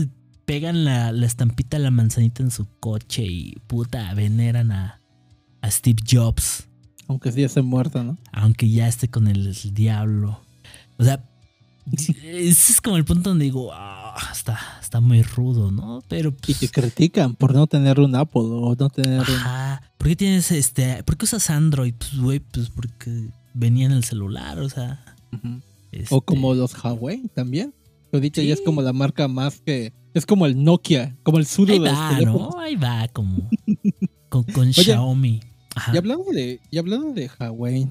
pegan la, la estampita de la manzanita en su coche y puta, veneran a, a Steve Jobs, Aunque sí esté muerto, ¿no? aunque ya esté con el, el diablo. O sea, ese es como el punto donde digo, ah, está, está muy rudo, ¿no? Pero... Y pues, te critican por no tener un Apple o no tener un... Ajá. ¿Por qué tienes este? ¿Por qué usas Android? Pues, güey, pues porque venía en el celular, o sea. Ujú. este, O como los Huawei también. Ahorita ya es Sí. como la marca más que... Es como el Nokia, como el sudo de los va, teléfonos. ¿no? Ahí va, como. con con Xiaomi. Ajá. Y hablando de, y hablando de Huawei,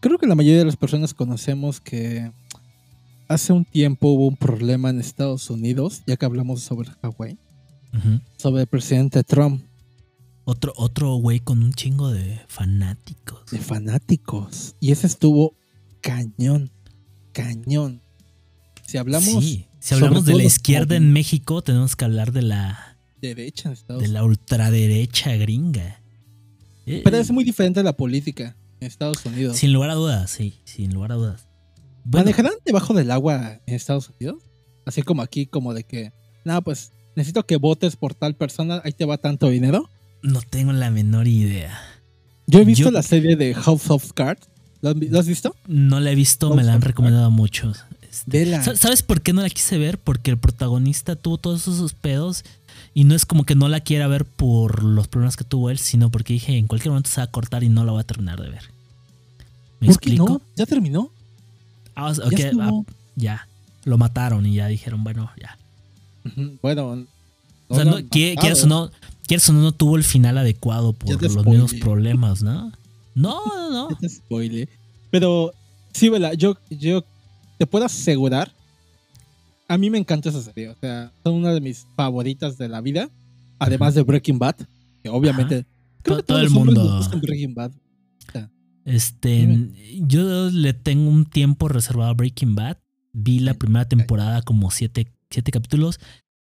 creo que la mayoría de las personas conocemos que hace un tiempo hubo un problema en Estados Unidos, ya que hablamos sobre Huawei, Ujú. sobre el presidente Trump, Otro, otro güey con un chingo de fanáticos. de fanáticos. Y ese estuvo cañón, cañón. Si hablamos sí. Si hablamos de la izquierda en México, tenemos que hablar de la, derecha en Estados de la ultraderecha gringa. Eh, Pero es muy diferente a la política en Estados Unidos. Sin lugar a dudas, sí, sin lugar a dudas. Bueno, ¿Manejarán debajo del agua en Estados Unidos? Así como aquí, como de que, no, pues necesito que votes por tal persona, ahí te va tanto dinero. no tengo la menor idea. Yo he visto Yo- la serie de House of Cards. ¿Lo, has visto? No la he visto, me la han recomendado mucho. Este, ¿Sabes por qué no la quise ver? Porque el protagonista tuvo todos esos pedos y no es como que no la quiera ver por los problemas que tuvo él, sino porque dije en cualquier momento se va a cortar y no la voy a terminar de ver. ¿Me ¿Por qué explico? no? ¿Ya terminó? Ah, o sea, Ya ok, estuvo. ah, ya. Lo mataron y ya dijeron, bueno, ya. Bueno. O sea, no, quieres o no, quieres o no, no tuvo el final adecuado por los mismos spoileé. problemas, ¿no? No, no, no. Spoileé. Pero sí, vela, yo, yo te puedo asegurar. A mí me encanta esa serie. O sea, son una de mis favoritas de la vida. Además de Breaking Bad. Que obviamente. creo que todo todos el mundo. Breaking Bad. Este, yo le tengo un tiempo reservado a Breaking Bad. Vi la primera temporada como siete, siete capítulos.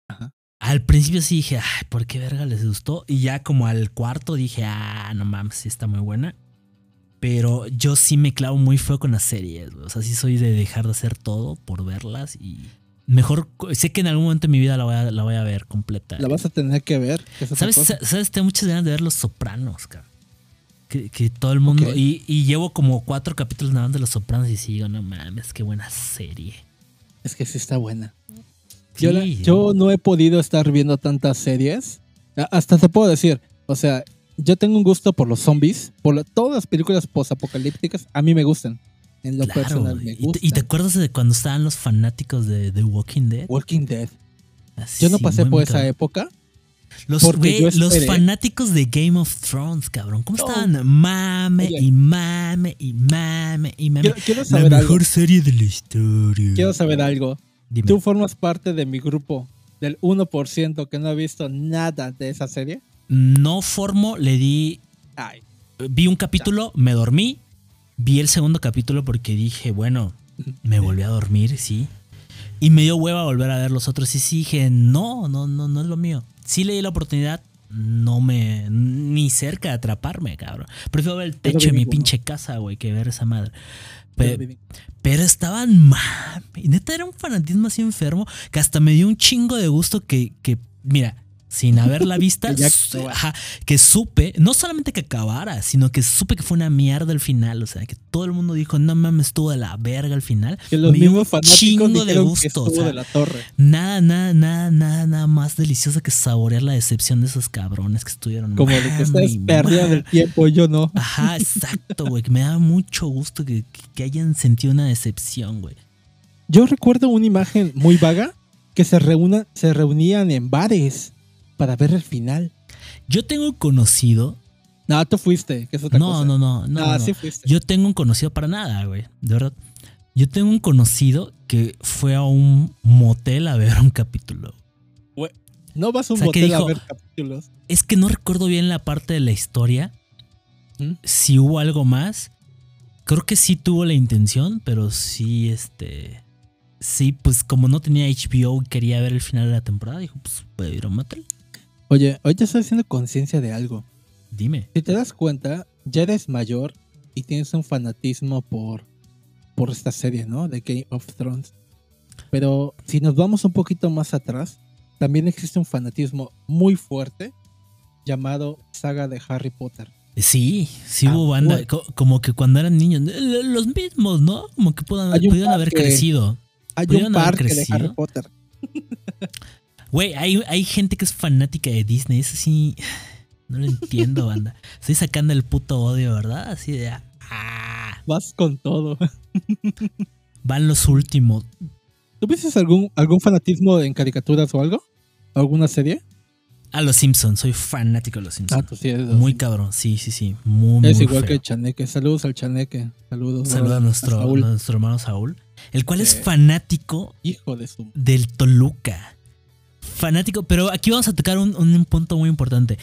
Ajá. Al principio sí dije, ay, ¿por qué verga les gustó? Y ya como al cuarto dije, ah, no mames, sí está muy buena. Pero yo sí me clavo muy feo con las series. O sea, sí soy de dejar de hacer todo por verlas y mejor, sé que en algún momento de mi vida la voy a, la voy a ver completa. La vas a tener que ver. ¿Sabes? cosa. ¿Sabes? Tengo muchas ganas de ver Los Sopranos, cabrón. Que, que todo el mundo. Ok. Y, y llevo como cuatro capítulos nada más de Los Sopranos y sigo, no mames, qué buena serie. Es que sí está buena. Sí, Yo, la- yo no he podido estar viendo tantas series. Hasta te puedo decir, o sea, yo tengo un gusto por los zombies, por la- todas las películas postapocalípticas, a mí me gustan. En lo claro, personal me y, te, gustan. y te acuerdas de cuando estaban los fanáticos de The Walking Dead? Walking Dead. Así, Yo no pasé por esa época. Los, fanáticos de Game of Thrones, cabrón. ¿Cómo No. estaban? Mame Oye. y mame y mame y mame. Quiero, quiero La algo. mejor serie de la historia. Quiero saber algo. Dime. ¿Tú formas parte de mi grupo del 1% que no ha visto nada de esa serie? No formo, le di Ay, vi un capítulo, me dormí. Vi el segundo capítulo porque dije, bueno, me volví a dormir, sí. Y me dio hueva volver a ver los otros. Y sí dije, no, no, no, no es lo mío. Sí le di la oportunidad, no me. ni cerca de atraparme, cabrón. Prefiero ver el techo de mi pinche casa, güey, que ver esa madre. pero Pe- pero estaban mame. Y neta era un fanatismo así enfermo que hasta me dio un chingo de gusto que, que mira, sin haberla vista, su- ajá, que supe, no solamente que acabara, sino que supe que fue una mierda el final. O sea, que todo el mundo dijo, no mames, estuvo de la verga el final. que los me dio mismos un fanáticos chingo de gusto. o sea, de la torre. Nada, nada, nada, nada, nada más delicioso que saborear la decepción de esos cabrones que estuvieron. Como de que mame ustedes y perdieron mame. el tiempo, yo no. Ajá, exacto, güey. Que me da mucho gusto que, que hayan sentido una decepción, güey. Yo recuerdo una imagen muy vaga que se, reúna, se reunían en bares para ver el final. Yo tengo un conocido. No, tú fuiste, que es otra No, cosa. no, no, no, no. sí fuiste. Yo tengo un conocido para nada, güey. De verdad. Yo tengo un conocido que fue a un motel a ver un capítulo. No vas a un O sea, que motel a ver capítulos. Es que no recuerdo bien la parte de la historia. ¿Mm? Si hubo algo más. Creo que sí tuvo la intención, pero sí, este. Sí, pues como no tenía HBO y quería ver el final de la temporada, dijo, pues puedo ir a un motel. Oye, hoy te estoy haciendo conciencia de algo. Dime. Si te das cuenta, ya eres mayor y tienes un fanatismo por, por esta serie, ¿no? De Game of Thrones. Pero si nos vamos un poquito más atrás, también existe un fanatismo muy fuerte llamado saga de Harry Potter. Sí, sí Ah, hubo banda. bueno. co- Como que cuando eran niños, eh, los mismos, ¿no? Como que puedan, pudieron haber crecido. Hay ¿Pudieron un haber parque de? Harry Potter. Güey, hay, hay gente que es fanática de Disney. Eso sí, no lo entiendo, banda. Estoy sacando el puto odio, ¿verdad? Así de. Ah, Vas con todo. van los últimos. ¿Tuviste algún, algún fanatismo en caricaturas o algo? ¿Alguna serie? A los Simpsons, soy fanático de los Ah, Simpsons. tú sí eres. muy cabrón, sí, sí, sí. Muy, muy Es igual feo. que el Chaneque. Saludos al Chaneque. Saludos. Saluda a nuestro, nuestro hermano Saúl, el cual es fanático Hijo de su. del Toluca. Fanático, pero aquí vamos a tocar un, un punto muy importante.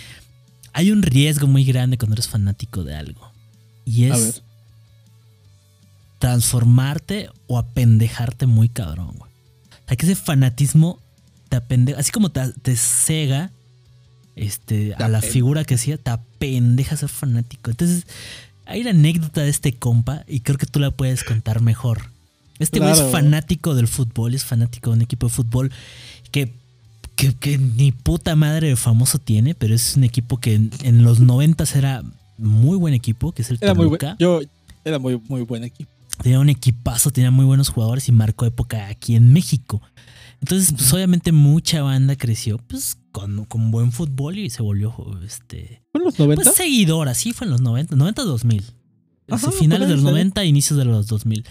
Hay un riesgo muy grande cuando eres fanático de algo. Y es transformarte o apendejarte muy cabrón, güey. O sea, que ese fanatismo te apendeja, así como te, te cega este, Te a la figura que hacía, te apendeja ser fanático. Entonces, hay una anécdota de este compa y creo que tú la puedes contar mejor. Este güey es fanático del fútbol, es fanático de un equipo de fútbol que, que, que ni puta madre de famoso tiene, pero es un equipo que en, en los noventas era muy buen equipo, que es el Era muy buen. Toluca. Yo era muy, muy buen equipo. Tenía un equipazo, tenía muy buenos jugadores y marcó época aquí en México. Entonces, pues obviamente mucha banda creció pues con, con buen fútbol y se volvió este ¿Fue en los 90? pues seguidora, sí fue en los 90, 90 2000. Ajá, finales de los 90, inicios de los 2000.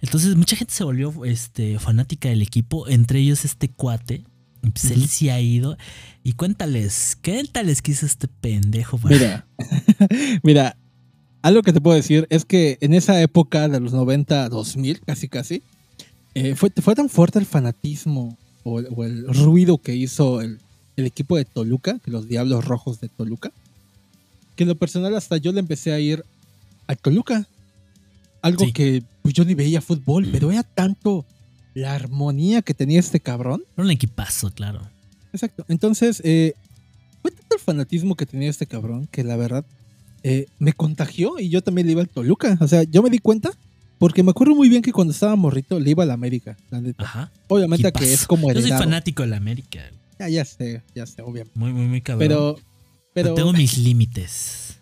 Entonces mucha gente se volvió este, fanática del equipo, entre ellos este cuate. Pues él sí ha ido. Y cuéntales, cuéntales qué hizo este pendejo. Mira, mira, algo que te puedo decir es que en esa época de los 90, 2000, casi casi, eh, fue, fue tan fuerte el fanatismo o, el ruido que hizo el, equipo de Toluca, los Diablos Rojos de Toluca, que en lo personal hasta yo le empecé a ir a Toluca. Algo que pues, yo ni veía fútbol, mm. pero era tanto la armonía que tenía este cabrón. Era un equipazo, claro. Exacto. Entonces, eh, fue tanto el fanatismo que tenía este cabrón que la verdad eh, me contagió y yo también le iba al Toluca. O sea, yo me di cuenta porque me acuerdo muy bien que cuando estaba morrito le iba a la América, la neta. Ajá. Obviamente que es como heredado. Yo soy fanático de la América. Ya, ya sé, ya sé, obviamente. Muy, muy, muy cabrón. Pero, pero... tengo mis límites.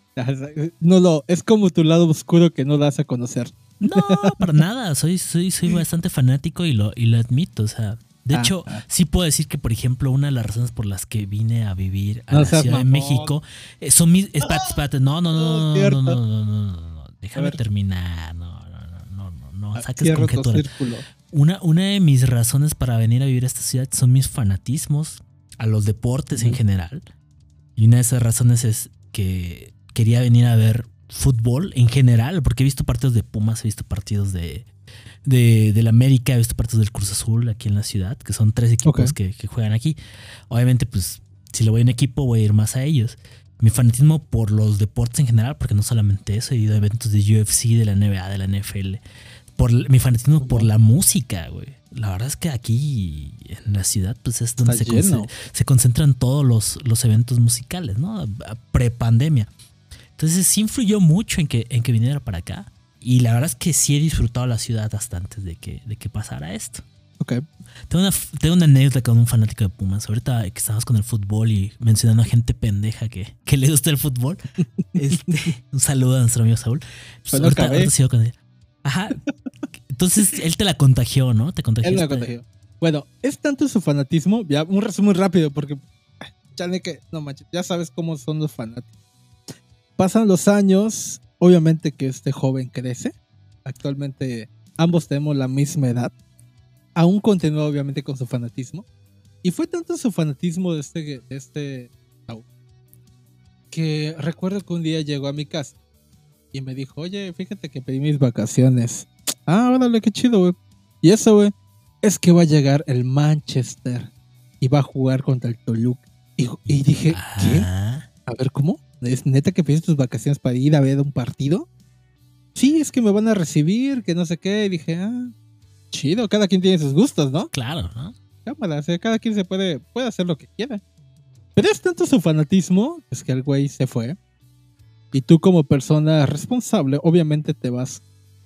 No lo, es como tu lado oscuro que no das a conocer. No, para nada. Soy, soy, soy bastante fanático y lo, y lo admito. O sea, de ah, hecho, ah. sí puedo decir que, por ejemplo, una de las razones por las que vine a vivir a la Ciudad de México eh, son mis. Espérate, espérate. No, no, no, no, no, no, no, no, no, Déjame terminar. No, no, no, no, no, no. Saques conjeturas. Una, una de mis razones para venir a vivir a esta ciudad son mis fanatismos a los deportes en general. Y una de esas razones es que quería venir a ver fútbol en general, porque he visto partidos de Pumas, he visto partidos de, de, la América, he visto partidos del Cruz Azul aquí en la ciudad, que son tres equipos que, juegan aquí. Obviamente, pues, si le voy a un equipo, voy a ir más a ellos. Mi fanatismo por los deportes en general, porque no solamente eso, he ido a eventos de UFC, de la NBA, de la NFL. Por, mi fanatismo por la música, güey. La verdad es que aquí en la ciudad, pues es donde se, se, concentran todos los, los eventos musicales, ¿no? Pre-pandemia. Entonces sí influyó mucho en que, en que viniera para acá. Y la verdad es que sí he disfrutado la ciudad hasta antes de que, de que pasara esto. Ok. Tengo una, tengo una anécdota con un fanático de Pumas. Ahorita que estábamos con el fútbol y mencionando a gente pendeja que, que le gusta el fútbol. este, un saludo a nuestro amigo Saúl. Pues ahorita, con él. Ajá. Entonces él te la contagió, ¿no? Te contagió. Él la contagió. Bueno, es tanto su fanatismo. Ya, un resumen rápido porque ya, que, no manches, ya sabes cómo son los fanáticos. Pasan los años, obviamente que este joven crece. Actualmente ambos tenemos la misma edad. Aún continúa obviamente con su fanatismo. Y fue tanto su fanatismo de este, de este que recuerdo que un día llegó a mi casa y me dijo, oye, fíjate que pedí mis vacaciones. Ah, órale, qué chido, güey. Y eso, güey, es que va a llegar el Manchester y va a jugar contra el Toluca. Y, y dije, ¿qué? Ah. A ver, ¿cómo? ¿Es neta que pides tus vacaciones para ir a ver un partido? Sí, es que me van a recibir, que no sé qué. Y dije, ah, chido, cada quien tiene sus gustos, ¿no? Claro, ¿no? Cámara, o cada quien se puede, puede hacer lo que quiera. Pero es tanto su fanatismo, es que el güey se fue. Y tú como persona responsable, obviamente te vas,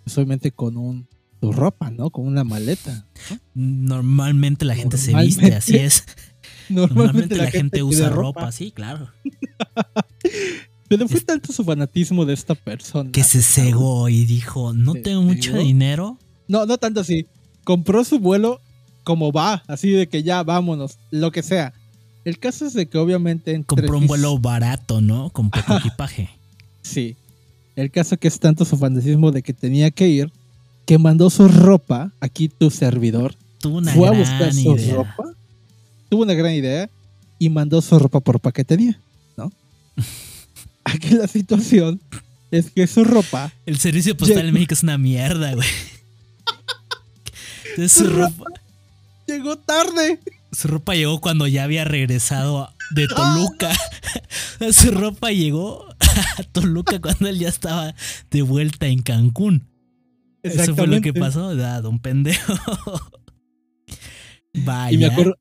solamente con un, tu ropa, ¿no? Con una maleta. Normalmente la gente se viste, así es. Normalmente, la, gente, usa ropa. sí, claro. Pero fue tanto su fanatismo de esta persona. Que se cegó y dijo, no tengo mucho dinero. No, no tanto así. Compró su vuelo como va, así de que ya vámonos, lo que sea. El caso es de que obviamente... Compró un vuelo barato, ¿no? Con poco equipaje. Sí. El caso que es tanto su fanatismo de que tenía que ir, que mandó su ropa, aquí tu servidor, Tuvo una fue a buscar su ropa tuvo una gran idea y mandó su ropa por paquetería. Aquí la situación es que su ropa. El servicio postal en México es una mierda, güey. su, ropa, llegó tarde. Su ropa llegó cuando ya había regresado de Toluca. su ropa llegó a Toluca cuando él ya estaba de vuelta en Cancún. Eso fue lo que pasó, da, don pendejo. Vaya. Y me acuerdo,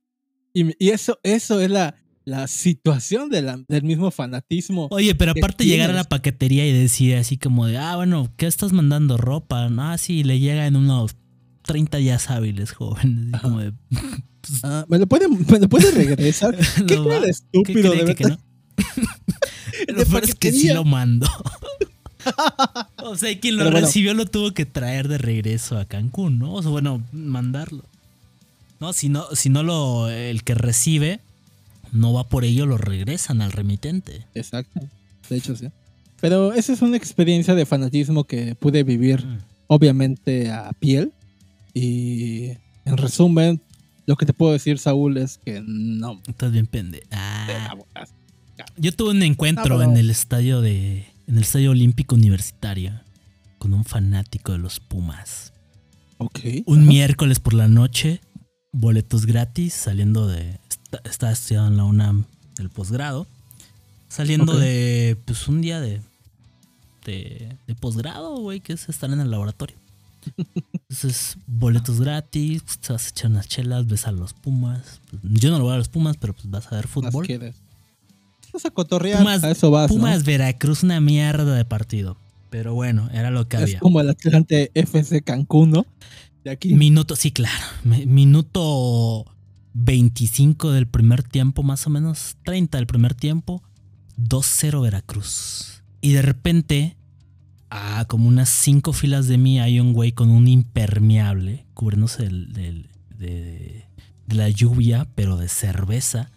y, eso, eso es la, la situación del mismo fanatismo. Oye, pero aparte llegar a la paquetería y decir así como de, ah, bueno, ¿qué estás mandando ropa? Ah, sí, le llega en unos 30 días hábiles, joven. Como de, ah, ¿me, lo puede, ¿Me lo puede regresar? ¿Qué no, de estúpido, de verdad? lo peor es que sí lo mando. o sea, quien lo recibió lo tuvo que traer de regreso a Cancún, ¿no? O sea, bueno, mandarlo. No, si no, si no lo, el que recibe no va por ello, lo regresan al remitente. Exacto. De hecho, sí. Pero esa es una experiencia de fanatismo que pude vivir, Mm. obviamente, a piel. Y en resumen, lo que te puedo decir, Saúl, es que no. Estás bien pende. Ah. Yo tuve un encuentro en el estadio de. En el estadio olímpico universitario. Con un fanático de los Pumas. Ok. Un ajá. miércoles por la noche. Boletos gratis. Saliendo de. Estaba estudiando en la UNAM del posgrado. Saliendo de. Pues un día de. De, de posgrado, güey, que es estar en el laboratorio. Entonces, boletos gratis, pues, te vas a echar unas chelas, ves a los Pumas. Pues, yo no lo voy a los Pumas, pero pues vas a ver fútbol. Vas a cotorrear, Pumas, a eso vas, ¿no? Pumas Veracruz, una mierda de partido. Pero bueno, era lo que Es había. como el Atlante FC Cancún, ¿no? De aquí. Minuto, sí, claro. Mi- Minuto 25 del primer tiempo, más o menos. 30 del primer tiempo. 2-0 Veracruz. Y de repente, a como unas 5 filas de mí, hay un güey con un impermeable, cubriéndose del- de, de la lluvia, pero de cerveza.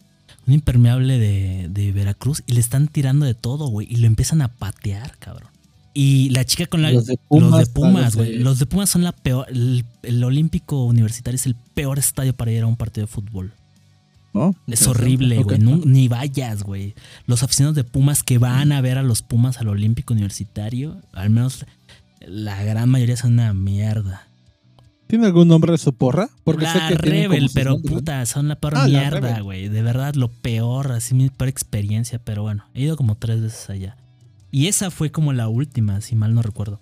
Un impermeable de, de Veracruz. Y le están tirando de todo, güey. Y lo empiezan a patear, cabrón. Y la chica con la, Los de los Pumas, los güey. Los de Pumas son la peor. El, el Olímpico Universitario es el peor estadio para ir a un partido de fútbol. ¿no? Es horrible, güey. Ni vayas, güey. Los aficionados de Pumas que van a ver a los Pumas al Olímpico Universitario, al menos la gran mayoría son una mierda. ¿Tiene algún nombre de su porra? Porque sé la que Rebel, pero puta, son la peor Ah, mierda, güey. De verdad, lo peor, así mi peor experiencia, pero bueno, he ido como tres veces allá. Y esa fue como la última, si mal no recuerdo.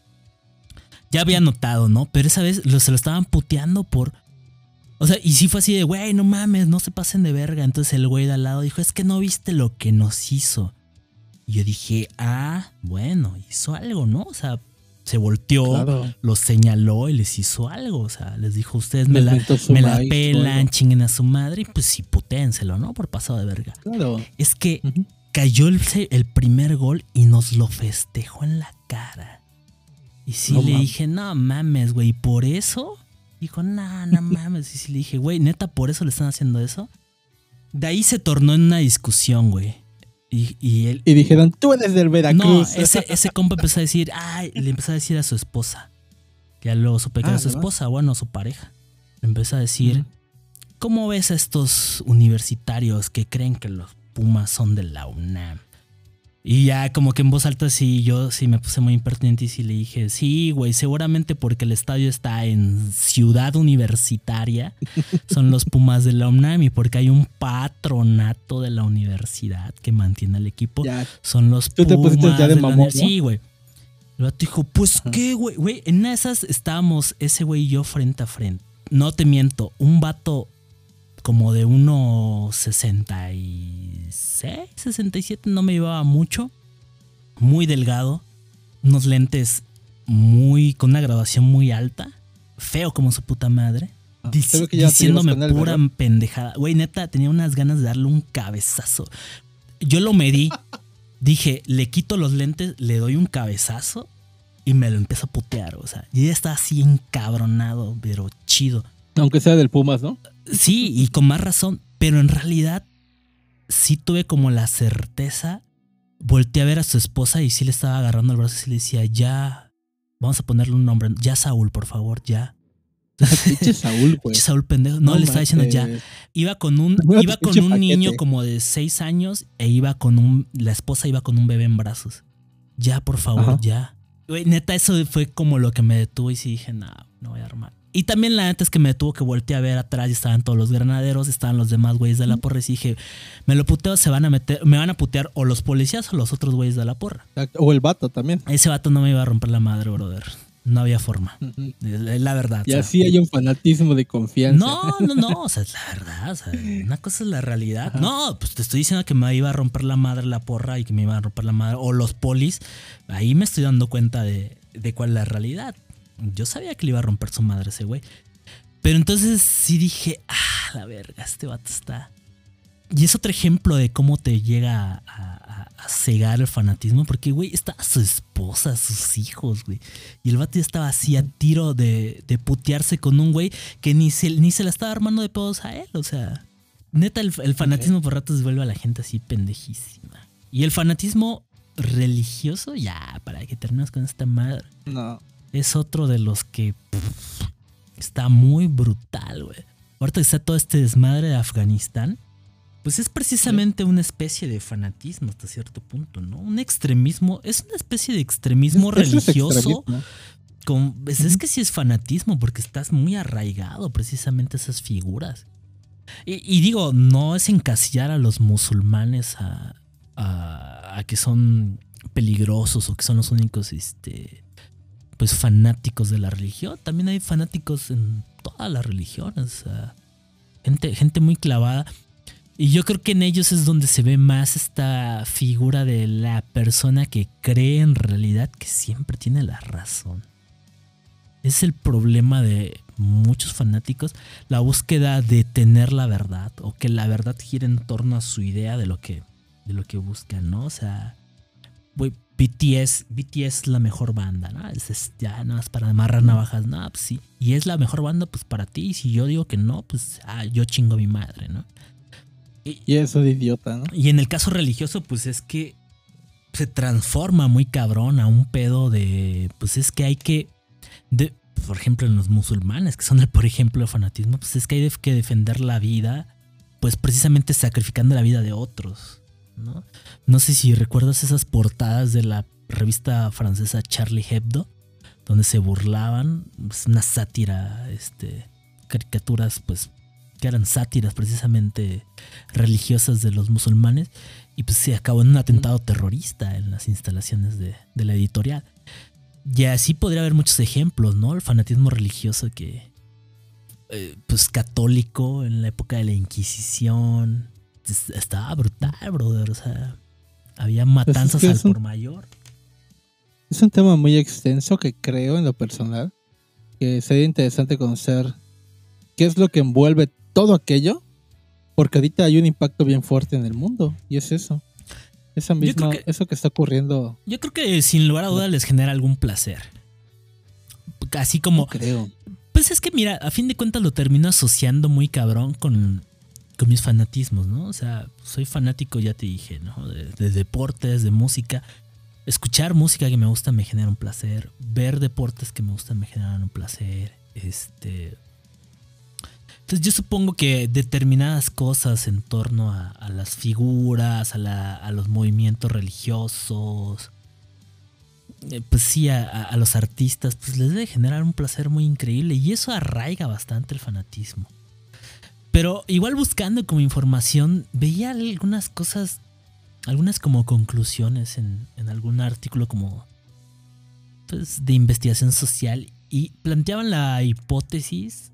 Ya había notado, ¿no? Pero esa vez lo- se lo estaban puteando por. O sea, y sí fue así de, güey, no mames, no se pasen de verga. Entonces el güey de al lado dijo, es que no viste lo que nos hizo. Y yo dije, ah, bueno, hizo algo, ¿no? O sea, se volteó, Claro. los señaló y les hizo algo. O sea, les dijo, ustedes me Les la, me la pelan, chinguen a su madre y pues sí, puténselo, ¿no? Por pasado de verga. Claro. Es que. Cayó el, primer gol y nos lo festejó en la cara. Y sí No le mames. dije, no mames, güey, ¿por eso? Dijo, no, no mames. Y sí le dije, güey, neta, ¿por eso le están haciendo eso? De ahí se tornó en una discusión, güey. Y, y él, Y dijeron, tú eres del no, Veracruz. ese, ese compa empezó a decir, ay, le empezó a decir a su esposa. Ya luego supe que Ah, era su ¿de verdad? esposa, bueno, su pareja. Le empezó a decir. ¿cómo ves a estos universitarios que creen que los Pumas son de la UNAM? Y ya como que en voz alta sí, yo sí me puse muy impertinente y sí le dije, sí, güey, seguramente porque el estadio está en ciudad universitaria, son los Pumas de la UNAM y porque hay un patronato de la universidad que mantiene al equipo Ya, son los Tú Pumas ya de la mamón, ¿no? Sí, güey. El vato dijo, pues Ajá. qué, güey. Güey, en esas estábamos ese güey y yo frente a frente. No te miento, un vato como de 1.66, 67, no me llevaba mucho. Muy delgado. Unos lentes muy. con una graduación muy alta. Feo como su puta madre. Ah, que ya diciéndome él, pura ¿verdad? pendejada. Güey, neta, tenía unas ganas de darle un cabezazo. Yo lo medí. dije, le quito los lentes, le doy un cabezazo y me lo empiezo a putear. O sea, yo ya estaba así encabronado, pero chido. Aunque sea del Pumas, ¿no? Sí, y con más razón. Pero en realidad, sí tuve como la certeza. Volteé a ver a su esposa y sí le estaba agarrando el brazo y le decía, ya, vamos a ponerle un nombre. Ya, Saúl, por favor, ya. Pinche Saúl, güey. Pinche Saúl pendejo. No, le estaba diciendo ya. Iba con un, iba con un niño como de seis años e iba con un. La esposa iba con un bebé en brazos. Ya, por favor, Ajá. ya. Güey, neta, eso fue como lo que me detuvo y sí dije, no, no voy a armar. Y también la neta es que me detuvo que volteé a ver atrás y estaban todos los granaderos, estaban los demás güeyes de la porra y dije, me lo puteo, se van a meter, me van a putear o los policías o los otros güeyes de la porra. O el vato también. Ese vato no me iba a romper la madre, brother. No había forma. La verdad. Y o sea. así hay un fanatismo de confianza. No, no, no, o sea, es la verdad, o sea, una cosa es la realidad. No, pues te estoy diciendo que me iba a romper la madre la porra y que me iba a romper la madre, o los polis, ahí me estoy dando cuenta de, de cuál es la realidad. Yo sabía que le iba a romper su madre ese güey. Pero entonces sí dije, ah, la verga, este vato está... Y es otro ejemplo de cómo te llega a, cegar el fanatismo, porque, güey, estaba su esposa, sus hijos, güey. Y el vato ya estaba así a tiro de, de putearse con un güey que ni se, ni se la estaba armando de pedos a él. O sea, neta, el, fanatismo por ratos vuelve a la gente así pendejísima. Y el fanatismo religioso, ya, para que termines con esta madre. No. Es otro de los que pff, está muy brutal, güey. Ahorita que está todo este desmadre de Afganistán, pues es precisamente una especie de fanatismo hasta cierto punto, ¿no? Un extremismo, es una especie de extremismo es religioso. con- es, es Ujú. que sí es fanatismo, porque estás muy arraigado precisamente a esas figuras. Y, y digo, no es encasillar a los musulmanes a, a- a que son peligrosos o que son los únicos este, pues fanáticos de la religión. También hay fanáticos en todas las religiones. o sea, gente, gente muy clavada. Y yo creo que en ellos es donde se ve más esta figura de la persona que cree en realidad que siempre tiene la razón. Es el problema de muchos fanáticos, la búsqueda de tener la verdad o que la verdad gire en torno a su idea de lo que, de lo que buscan. O sea, güey, BTS, BTS es la mejor banda, ¿no? Es, es ya nada más para amarrar navajas, no, pues sí. Y es la mejor banda, pues para ti. Y si yo digo que no, pues ah, yo chingo a mi madre, ¿no? Y eso de idiota, ¿no? Y en el caso religioso, pues es que se transforma muy cabrón a un pedo de. Pues es que hay que. de- por ejemplo, en los musulmanes, que son el por ejemplo de fanatismo, pues es que hay que defender la vida, pues precisamente sacrificando la vida de otros. ¿No? Sé si recuerdas esas portadas de la revista francesa Charlie Hebdo, donde se burlaban, es una sátira, este, caricaturas, pues, que eran sátiras precisamente religiosas de los musulmanes, y pues se acabó en un atentado terrorista en las instalaciones de, la editorial. Y así podría haber muchos ejemplos, ¿no? El fanatismo religioso que, eh, pues, católico en la época de la Inquisición, estaba brutal, brother, o sea, había matanzas que al un- por mayor. Es un tema muy extenso que creo en lo personal que sería interesante conocer qué es lo que envuelve todo aquello, porque ahorita hay un impacto bien fuerte en el mundo y es eso. Esa misma, que- eso que está ocurriendo, Yo creo que sin lugar a dudas les genera algún placer. Así como, creo. pues es que mira, a fin de cuentas lo termino asociando muy cabrón con, con mis fanatismos, ¿no? O sea, soy fanático, ya te dije, ¿no? De, de deportes, de música. Escuchar música que me gusta me genera un placer. Ver deportes que me gustan me generan un placer. Este. Entonces yo supongo que determinadas cosas en torno a, las figuras, a, los movimientos religiosos, eh, pues sí, a- a los artistas, pues les debe generar un placer muy increíble y eso arraiga bastante el fanatismo. Pero igual buscando como información, veía algunas cosas, algunas como conclusiones en, en algún artículo como pues, de investigación social y planteaban la hipótesis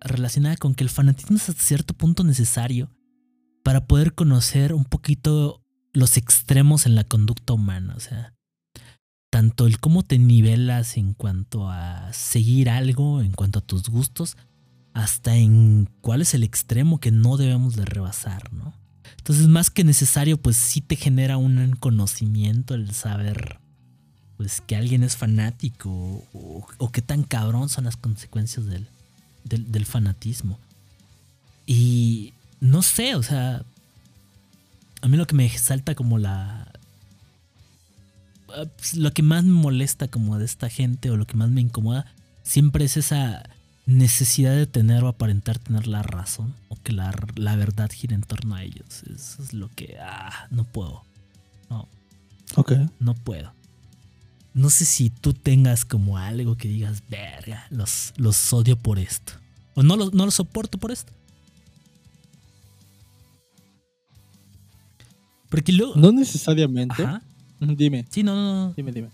relacionada con que el fanatismo es hasta cierto punto necesario para poder conocer un poquito los extremos en la conducta humana, o sea, tanto el cómo te nivelas en cuanto a seguir algo, en cuanto a tus gustos, hasta en cuál es el extremo que no debemos de rebasar, ¿no? Entonces, más que necesario, pues sí te genera un conocimiento el saber, pues que alguien es fanático o, qué tan cabrón son las consecuencias del, del, del fanatismo. Y no sé, o sea, a mí lo que me salta como la... ah, pues, Lo que más me molesta como de esta gente o lo que más me incomoda siempre es esa necesidad de tener o aparentar tener la razón o que la, la verdad gire en torno a ellos. Eso es lo que... Ah, no puedo. No, Ok. no puedo. No sé si tú tengas como algo que digas, verga, los, los odio por esto. O no los, no los soporto por esto. Porque luego... No necesariamente. Ajá. Dime, Sí, no, no, no. dime, dime.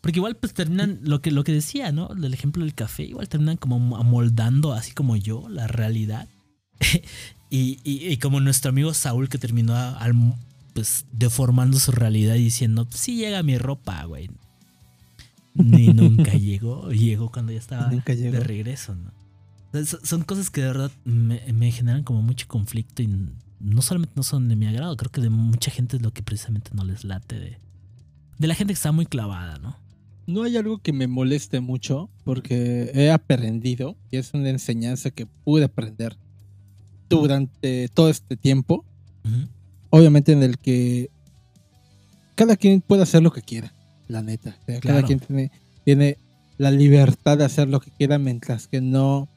Porque igual pues terminan, lo que, lo que decía, ¿no? Del ejemplo del café, igual terminan como amoldando, así como yo, la realidad. y, y- y como nuestro amigo Saúl que terminó al- pues deformando su realidad diciendo, pues sí llega mi ropa, güey. Ni nunca llegó, llegó cuando ya estaba Nunca llegó. de regreso, ¿no? O sea, so- son cosas que de verdad me, me generan como mucho conflicto y no solamente no son de mi agrado, creo que de mucha gente es lo que precisamente no les late de, de la gente que está muy clavada, ¿no? No hay algo que me moleste mucho porque he aprendido y es una enseñanza que pude aprender durante todo este tiempo. Obviamente en el que cada quien puede hacer lo que quiera, la neta. O sea, Cada quien tiene, tiene la libertad de hacer lo que quiera mientras que no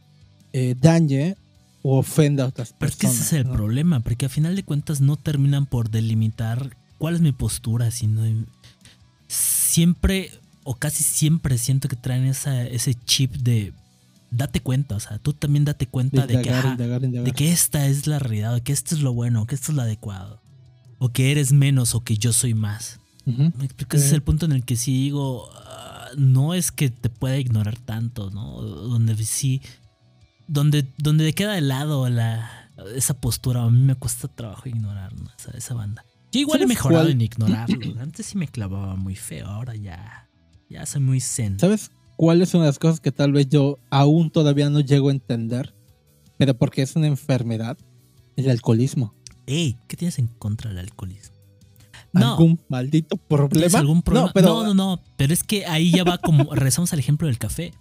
eh, dañe o ofenda a otras Pero es que personas. ese es el ¿no? problema, porque a final de cuentas no terminan por delimitar cuál es mi postura, sino siempre o casi siempre siento que traen esa, ese chip de date cuenta, o sea, tú también date cuenta de, que, Indagar, ajá, indagar, indagar. de que esta es la realidad, que esto es lo bueno, que esto es lo adecuado, o que eres menos o que yo soy más. Me explico, ese es el punto en el que sí digo, ah, no es que te pueda ignorar tanto, ¿no? Donde sí, donde, donde queda de lado la, esa postura, a mí me cuesta trabajo ignorar ¿no? esa, esa banda. Yo igual he ¿Sabes mejorado cuál? en ignorarlo. Antes sí me clavaba muy feo, ahora ya, ya soy muy zen. ¿Sabes cuál es una de las cosas que tal vez yo aún todavía no llego a entender? Pero porque es una enfermedad, el alcoholismo. Ey, ¿qué tienes en contra del alcoholismo? No, ¿Algún maldito ¿tienes problema? algún problema? No, pero, no, no, no, pero es que ahí ya va como, regresamos al ejemplo del café.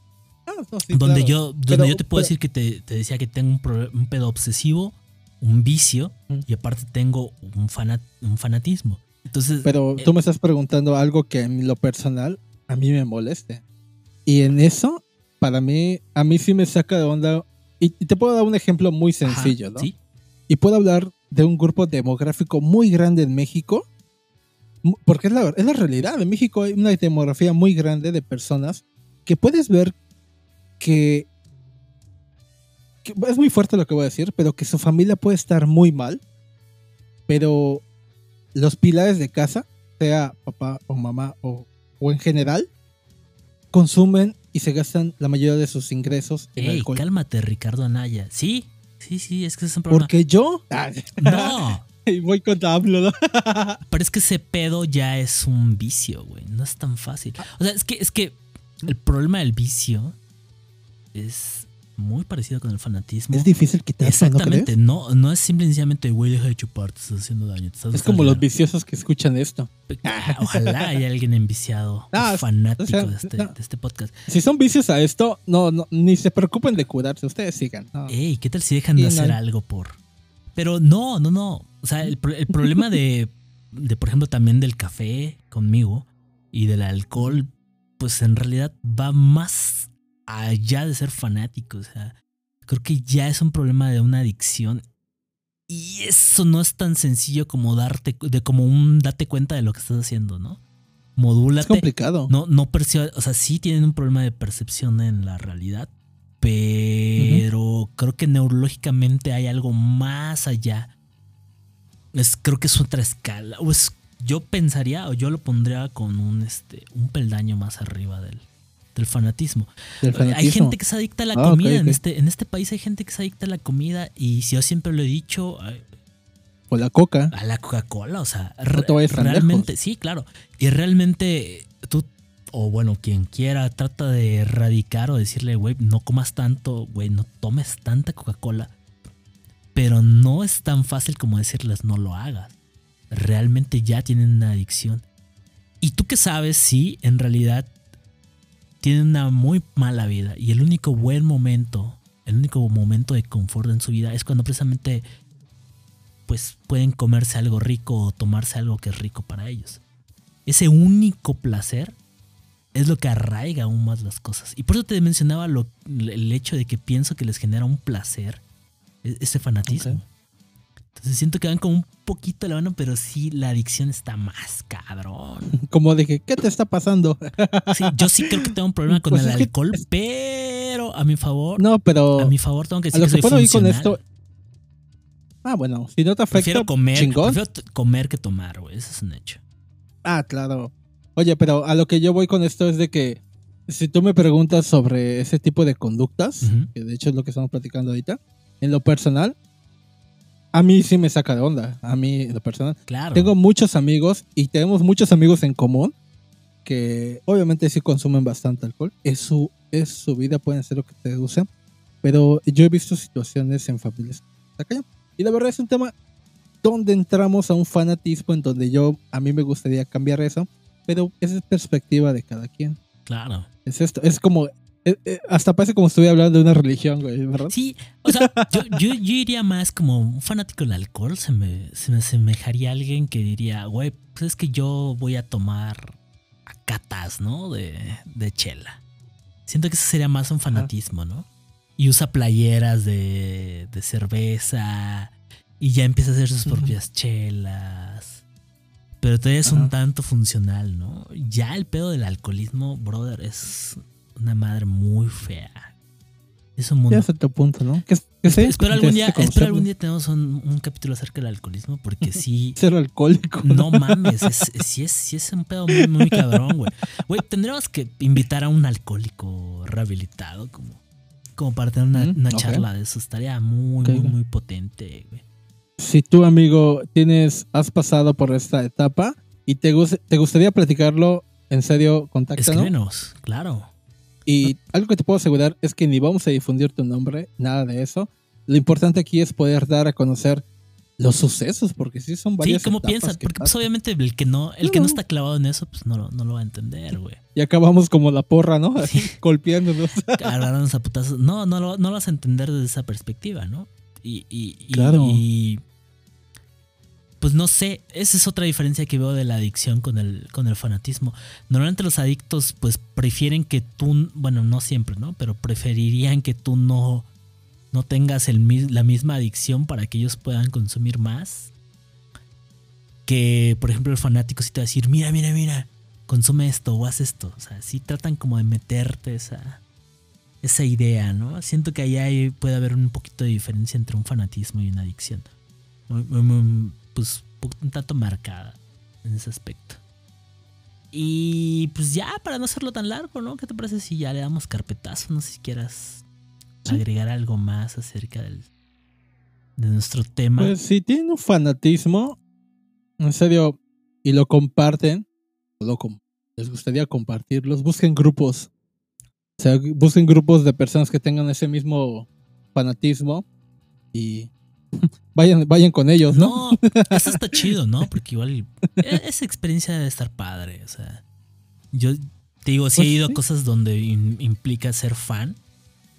Ah, no, sí, donde claro. yo donde Pero- yo te puedo pero- decir que te, te decía que tengo un, pro- un pedo obsesivo, un vicio Mm. y aparte tengo un, fanat, un fanatismo. Entonces, Pero eh, tú me estás preguntando algo que en lo personal a mí me moleste. Y en eso, para mí, a mí sí me saca de onda. Y, y te puedo dar un ejemplo muy ajá, sencillo, ¿no? Sí, Y puedo hablar de un grupo demográfico muy grande en México. Porque es la, es la realidad. En México hay una demografía muy grande de personas que puedes ver que, que es muy fuerte lo que voy a decir, pero que su familia puede estar muy mal, pero los pilares de casa, sea papá o mamá o, o en general, consumen y se gastan la mayoría de sus ingresos en Ey, alcohol. cálmate, Ricardo Anaya. Sí, sí, sí, es que es un problema. Porque yo No, y voy con Pablo, ¿no? pero es que ese pedo ya es un vicio, güey. No es tan fácil. O sea, es que, es que el problema del vicio es muy parecido con el fanatismo. Es difícil quitarlo, ¿no Exactamente, crees? no, no, es simple y sencillamente, güey, deja de chupar, te estás haciendo daño. te estás Es como los viciosos que escuchan esto. daño. Ojalá haya alguien enviciado, Ah, fanático o sea, de, este, no. de este podcast. Si son vicios a esto, no, no, ni se preocupen de curarse, ustedes sigan. no. Ey, ¿qué tal si dejan de no. hacer algo por...? Pero no, no, no. O sea, el, el problema de, de, por ejemplo, también del café conmigo y del alcohol, pues en realidad va más allá de ser fanático. O sea, creo que ya es un problema de una adicción. Y eso no es tan sencillo como darte, de como un date cuenta de lo que estás haciendo, ¿no? Es Modúlate. complicado. No, no percibe, o sea, sí tienen un problema de percepción en la realidad, pero creo que neurológicamente hay algo más allá. Es, creo que es otra escala. O es, yo pensaría, o yo lo pondría con un, este, un peldaño más arriba del, del fanatismo. Del Hay gente que se adicta a la Ah, comida. En, este, en este país hay gente que se adicta a la comida. Y si yo siempre lo he dicho, O la coca. a la Coca-Cola, o sea, No realmente, sí, claro. Y realmente tú, o bueno, quien quiera, trata de erradicar o decirle, güey, no comas tanto, güey, no tomes tanta Coca-Cola. Pero no es tan fácil como decirles, no lo hagas. Realmente ya tienen una adicción. Y tú que sabes si en realidad tienen una muy mala vida y el único buen momento, el único momento de confort en su vida es cuando precisamente pues pueden comerse algo rico o tomarse algo que es rico para ellos. Ese único placer es lo que arraiga aún más las cosas. Y por eso te mencionaba lo- el hecho de que pienso que les genera un placer e- ese fanatismo. Entonces siento que van como un poquito la mano, pero sí la adicción está más cabrón. Como que, ¿qué te está pasando? Sí, yo sí creo que tengo un problema con Pues el es que- alcohol, pero a mi favor, No, pero a mi favor tengo que a decir lo que que soy puedo ir con esto. Ah, bueno, si no te afecta, Prefiero comer, chingón. prefiero comer que tomar, güey. Eso es un hecho. Ah, claro. Oye, pero a lo que yo voy con esto es de que si tú me preguntas sobre ese tipo de conductas, Ujú. que de hecho es lo que estamos platicando ahorita, en lo personal, a mí sí me saca de onda. A mí, en lo personal. Claro. Tengo muchos amigos y tenemos muchos amigos en común que obviamente sí consumen bastante alcohol. Es su, es su vida, pueden hacer lo que te guste. Pero yo he visto situaciones en familias. Y la verdad es un tema donde entramos a un fanatismo en donde yo, a mí me gustaría cambiar eso. Pero esa es perspectiva de cada quien. Claro. Es esto, es como eh, eh, hasta parece como si estuviera hablando de una religión, güey, ¿verdad? Sí, o sea, yo, yo, yo iría más como un fanático del alcohol. Se me, se me asemejaría a alguien que diría, güey, pues es que yo voy a tomar a catas, ¿no? De, de chela. Siento que eso sería más un fanatismo, ¿no? Y usa playeras de, de cerveza y ya empieza a hacer sus propias chelas. Pero todavía es un tanto funcional, ¿no? Ya el pedo del alcoholismo, brother, es una madre muy fea. Es un Ya mundo. hasta tu punto, ¿no? Sí, espero algún día, espero algún día tenemos un, un capítulo acerca del alcoholismo, porque sí. Ser alcohólico. No mames, es, es- sí, es, sí es un pedo muy, muy cabrón, güey. Güey, tendríamos que invitar a un alcohólico rehabilitado como, como para tener una, Mm, una charla de eso. Estaría muy, muy, muy potente, güey. Si tú, amigo, tienes, has pasado por esta etapa y te, te gustaría platicarlo, en serio, contáctanos. Escríbenos, claro. Y algo que te puedo asegurar es que ni vamos a difundir tu nombre, nada de eso. Lo importante aquí es poder dar a conocer los sucesos, porque sí son Sí, varias ¿cómo etapas piensas? que Porque pues, obviamente el que no, el que no está clavado en eso, pues no, lo- no lo va a entender, güey. Y acabamos como la porra, ¿no? Así, golpeándonos. agarrarnos a putazos. No, no lo, no lo vas a entender desde esa perspectiva, ¿no? Y, y- y- Claro. y, pues no sé, esa es otra diferencia que veo de la adicción con el, con el fanatismo. Normalmente los adictos pues prefieren que tú, bueno, no siempre, ¿no? Pero preferirían que tú no, no tengas la misma adicción para que ellos puedan consumir más. Que, por ejemplo, el fanático sí te va a decir, mira, mira, mira, consume esto o haz esto. O sea, sí tratan como de meterte esa, esa idea, ¿no? Siento que ahí puede haber un poquito de diferencia entre un fanatismo y una adicción. Muy- muy- muy, pues un tanto marcada en ese aspecto. Y pues ya, para no hacerlo tan largo, ¿no? ¿Qué te parece si ya le damos carpetazo? No sé si quieras Sí. agregar algo más acerca del, de nuestro tema. Pues si tienen un fanatismo, en serio, y lo comparten, o lo com- les gustaría compartirlos, busquen grupos. O sea, busquen grupos de personas que tengan ese mismo fanatismo y vayan, vayan con ellos, ¿no? No, eso está chido, ¿no? Porque igual e- esa experiencia debe estar padre. O sea, yo te digo, sí he Pues ido a cosas donde in- implica ser fan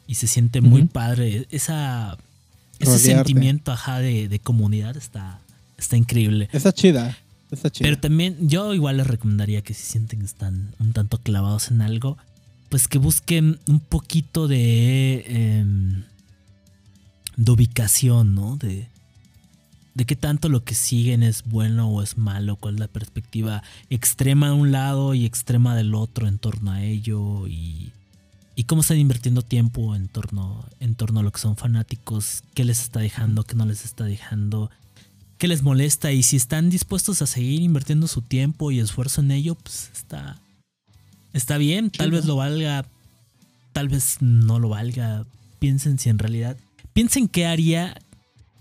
y se siente muy padre. Esa, ese Rodearte. sentimiento, ajá, de, de comunidad está, está increíble. Está chida, está chida. Pero también yo igual les recomendaría que si sienten que están un tanto clavados en algo, pues que busquen un poquito de, em, de ubicación, ¿no? De, de qué tanto lo que siguen es bueno o es malo, cuál es la perspectiva extrema de un lado y extrema del otro en torno a ello y, y cómo están invirtiendo tiempo en torno, en torno a lo que son fanáticos, qué les está dejando, qué no les está dejando, qué les molesta y si están dispuestos a seguir invirtiendo su tiempo y esfuerzo en ello, pues está, está bien, tal vez lo valga, tal vez no lo valga, piensen si en realidad, piensen qué haría,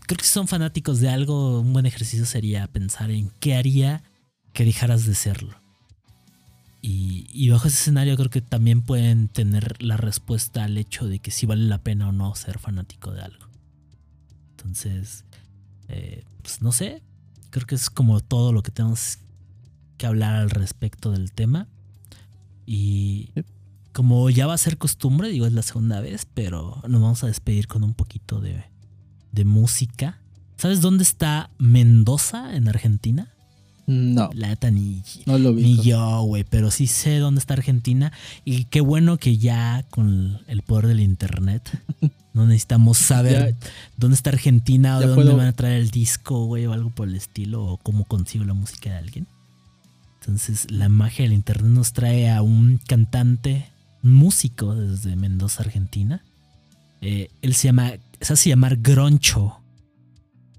creo que si son fanáticos de algo, un buen ejercicio sería pensar en qué haría que dejaras de serlo. Y, bajo ese escenario creo que también pueden tener la respuesta al hecho de que si vale la pena o no ser fanático de algo. Entonces, eh, pues no sé, creo que es como todo lo que tenemos que hablar al respecto del tema. Y. como ya va a ser costumbre, digo, es la segunda vez, pero nos vamos a despedir con un poquito de, de música. ¿Sabes dónde está Mendoza en Argentina? No, La neta ni, no lo vi. ni yo, güey, pero sí sé dónde está Argentina. Y qué bueno que ya con el poder del internet no necesitamos saber dónde está Argentina o de dónde puedo- van a traer el disco, güey, o algo por el estilo, o cómo consigo la música de alguien. Entonces, la magia del internet nos trae a un cantante, músico desde Mendoza, Argentina. Eh, él se llama, se hace llamar Groncho.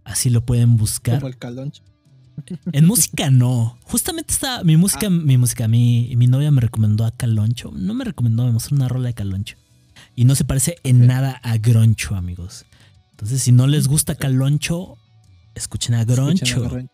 Así lo pueden buscar. Como el caloncho. En música no. Justamente está mi música, mi música, mi, mi novia me recomendó a Caloncho. No me recomendó, me mostró una rola de Caloncho. Y no se parece en nada a Groncho, amigos. Entonces, si no les gusta Caloncho, escuchen a Escuchen a Groncho. Groncho.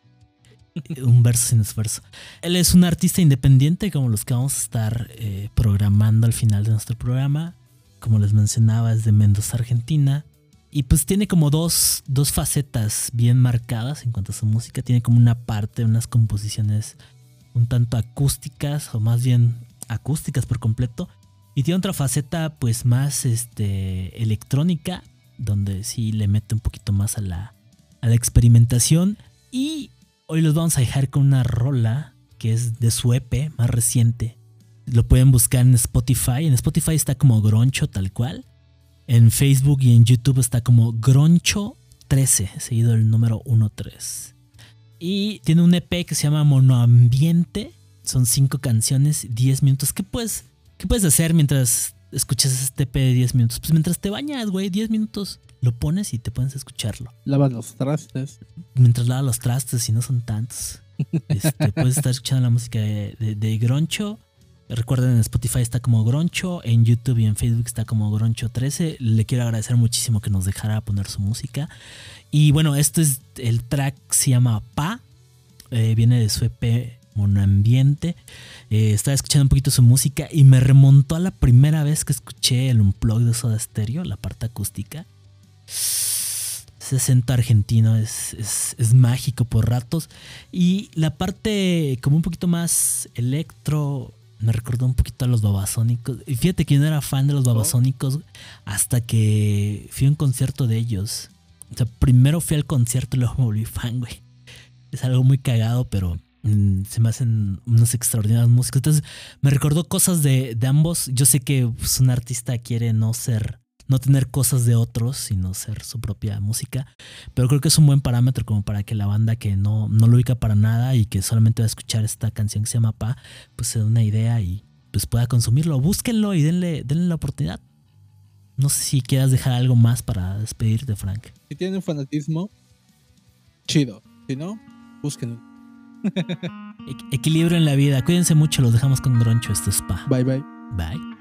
Un verso sin esfuerzo. Él es un artista independiente, como los que vamos a estar eh, programando al final de nuestro programa. Como les mencionaba, es de Mendoza, Argentina. Y pues tiene como dos, dos facetas bien marcadas en cuanto a su música. Tiene como una parte, unas composiciones un tanto acústicas, o más bien acústicas por completo. Y tiene otra faceta pues más este, electrónica, donde sí le mete un poquito más a la, a la experimentación. Y hoy los vamos a dejar con una rola que es de su EP más reciente. Lo pueden buscar en Spotify. En Spotify está como Groncho tal cual. En Facebook y en YouTube está como Groncho 13, seguido el número 13. Y tiene un EP que se llama Monoambiente. Son cinco canciones, 10 minutos. ¿Qué puedes, ¿Qué puedes hacer mientras escuchas este EP de 10 minutos? Pues mientras te bañas, güey, 10 minutos. Lo pones y te pones a escucharlo. Lavas los trastes. Mientras lavas los trastes y no son tantos. Este, puedes estar escuchando la música de, Groncho. Recuerden, en Spotify está como Groncho, en YouTube y en Facebook está como Groncho13. Le quiero agradecer muchísimo que nos dejara poner su música. Y bueno, esto es el track, se llama Pa. Eh, viene de su EP Monambiente. Eh, estaba escuchando un poquito su música y me remontó a la primera vez que escuché el Unplug de Soda Stereo, la parte acústica. Ese acento argentino es, es, mágico por ratos. Y la parte como un poquito más electro, me recordó un poquito a los babasónicos. Y fíjate que yo no era fan de los oh. babasónicos hasta que fui a un concierto de ellos. O sea, primero fui al concierto y luego me volví fan, güey. Es algo muy cagado, pero se me hacen unas extraordinarias músicas. Entonces, me recordó cosas de, ambos. Yo sé que pues, un artista quiere no ser no tener cosas de otros, sino ser su propia música. Pero creo que es un buen parámetro como para que la banda que no, no lo ubica para nada y que solamente va a escuchar esta canción que se llama Pa, pues se dé una idea y pues pueda consumirlo. Búsquenlo y denle, denle la oportunidad. No sé si quieras dejar algo más para despedirte, Frank. Si tienen fanatismo, chido. Si no, búsquenlo. Equilibrio en la vida. Cuídense mucho, los dejamos con Groncho. Esto es Pa. Bye bye. Bye.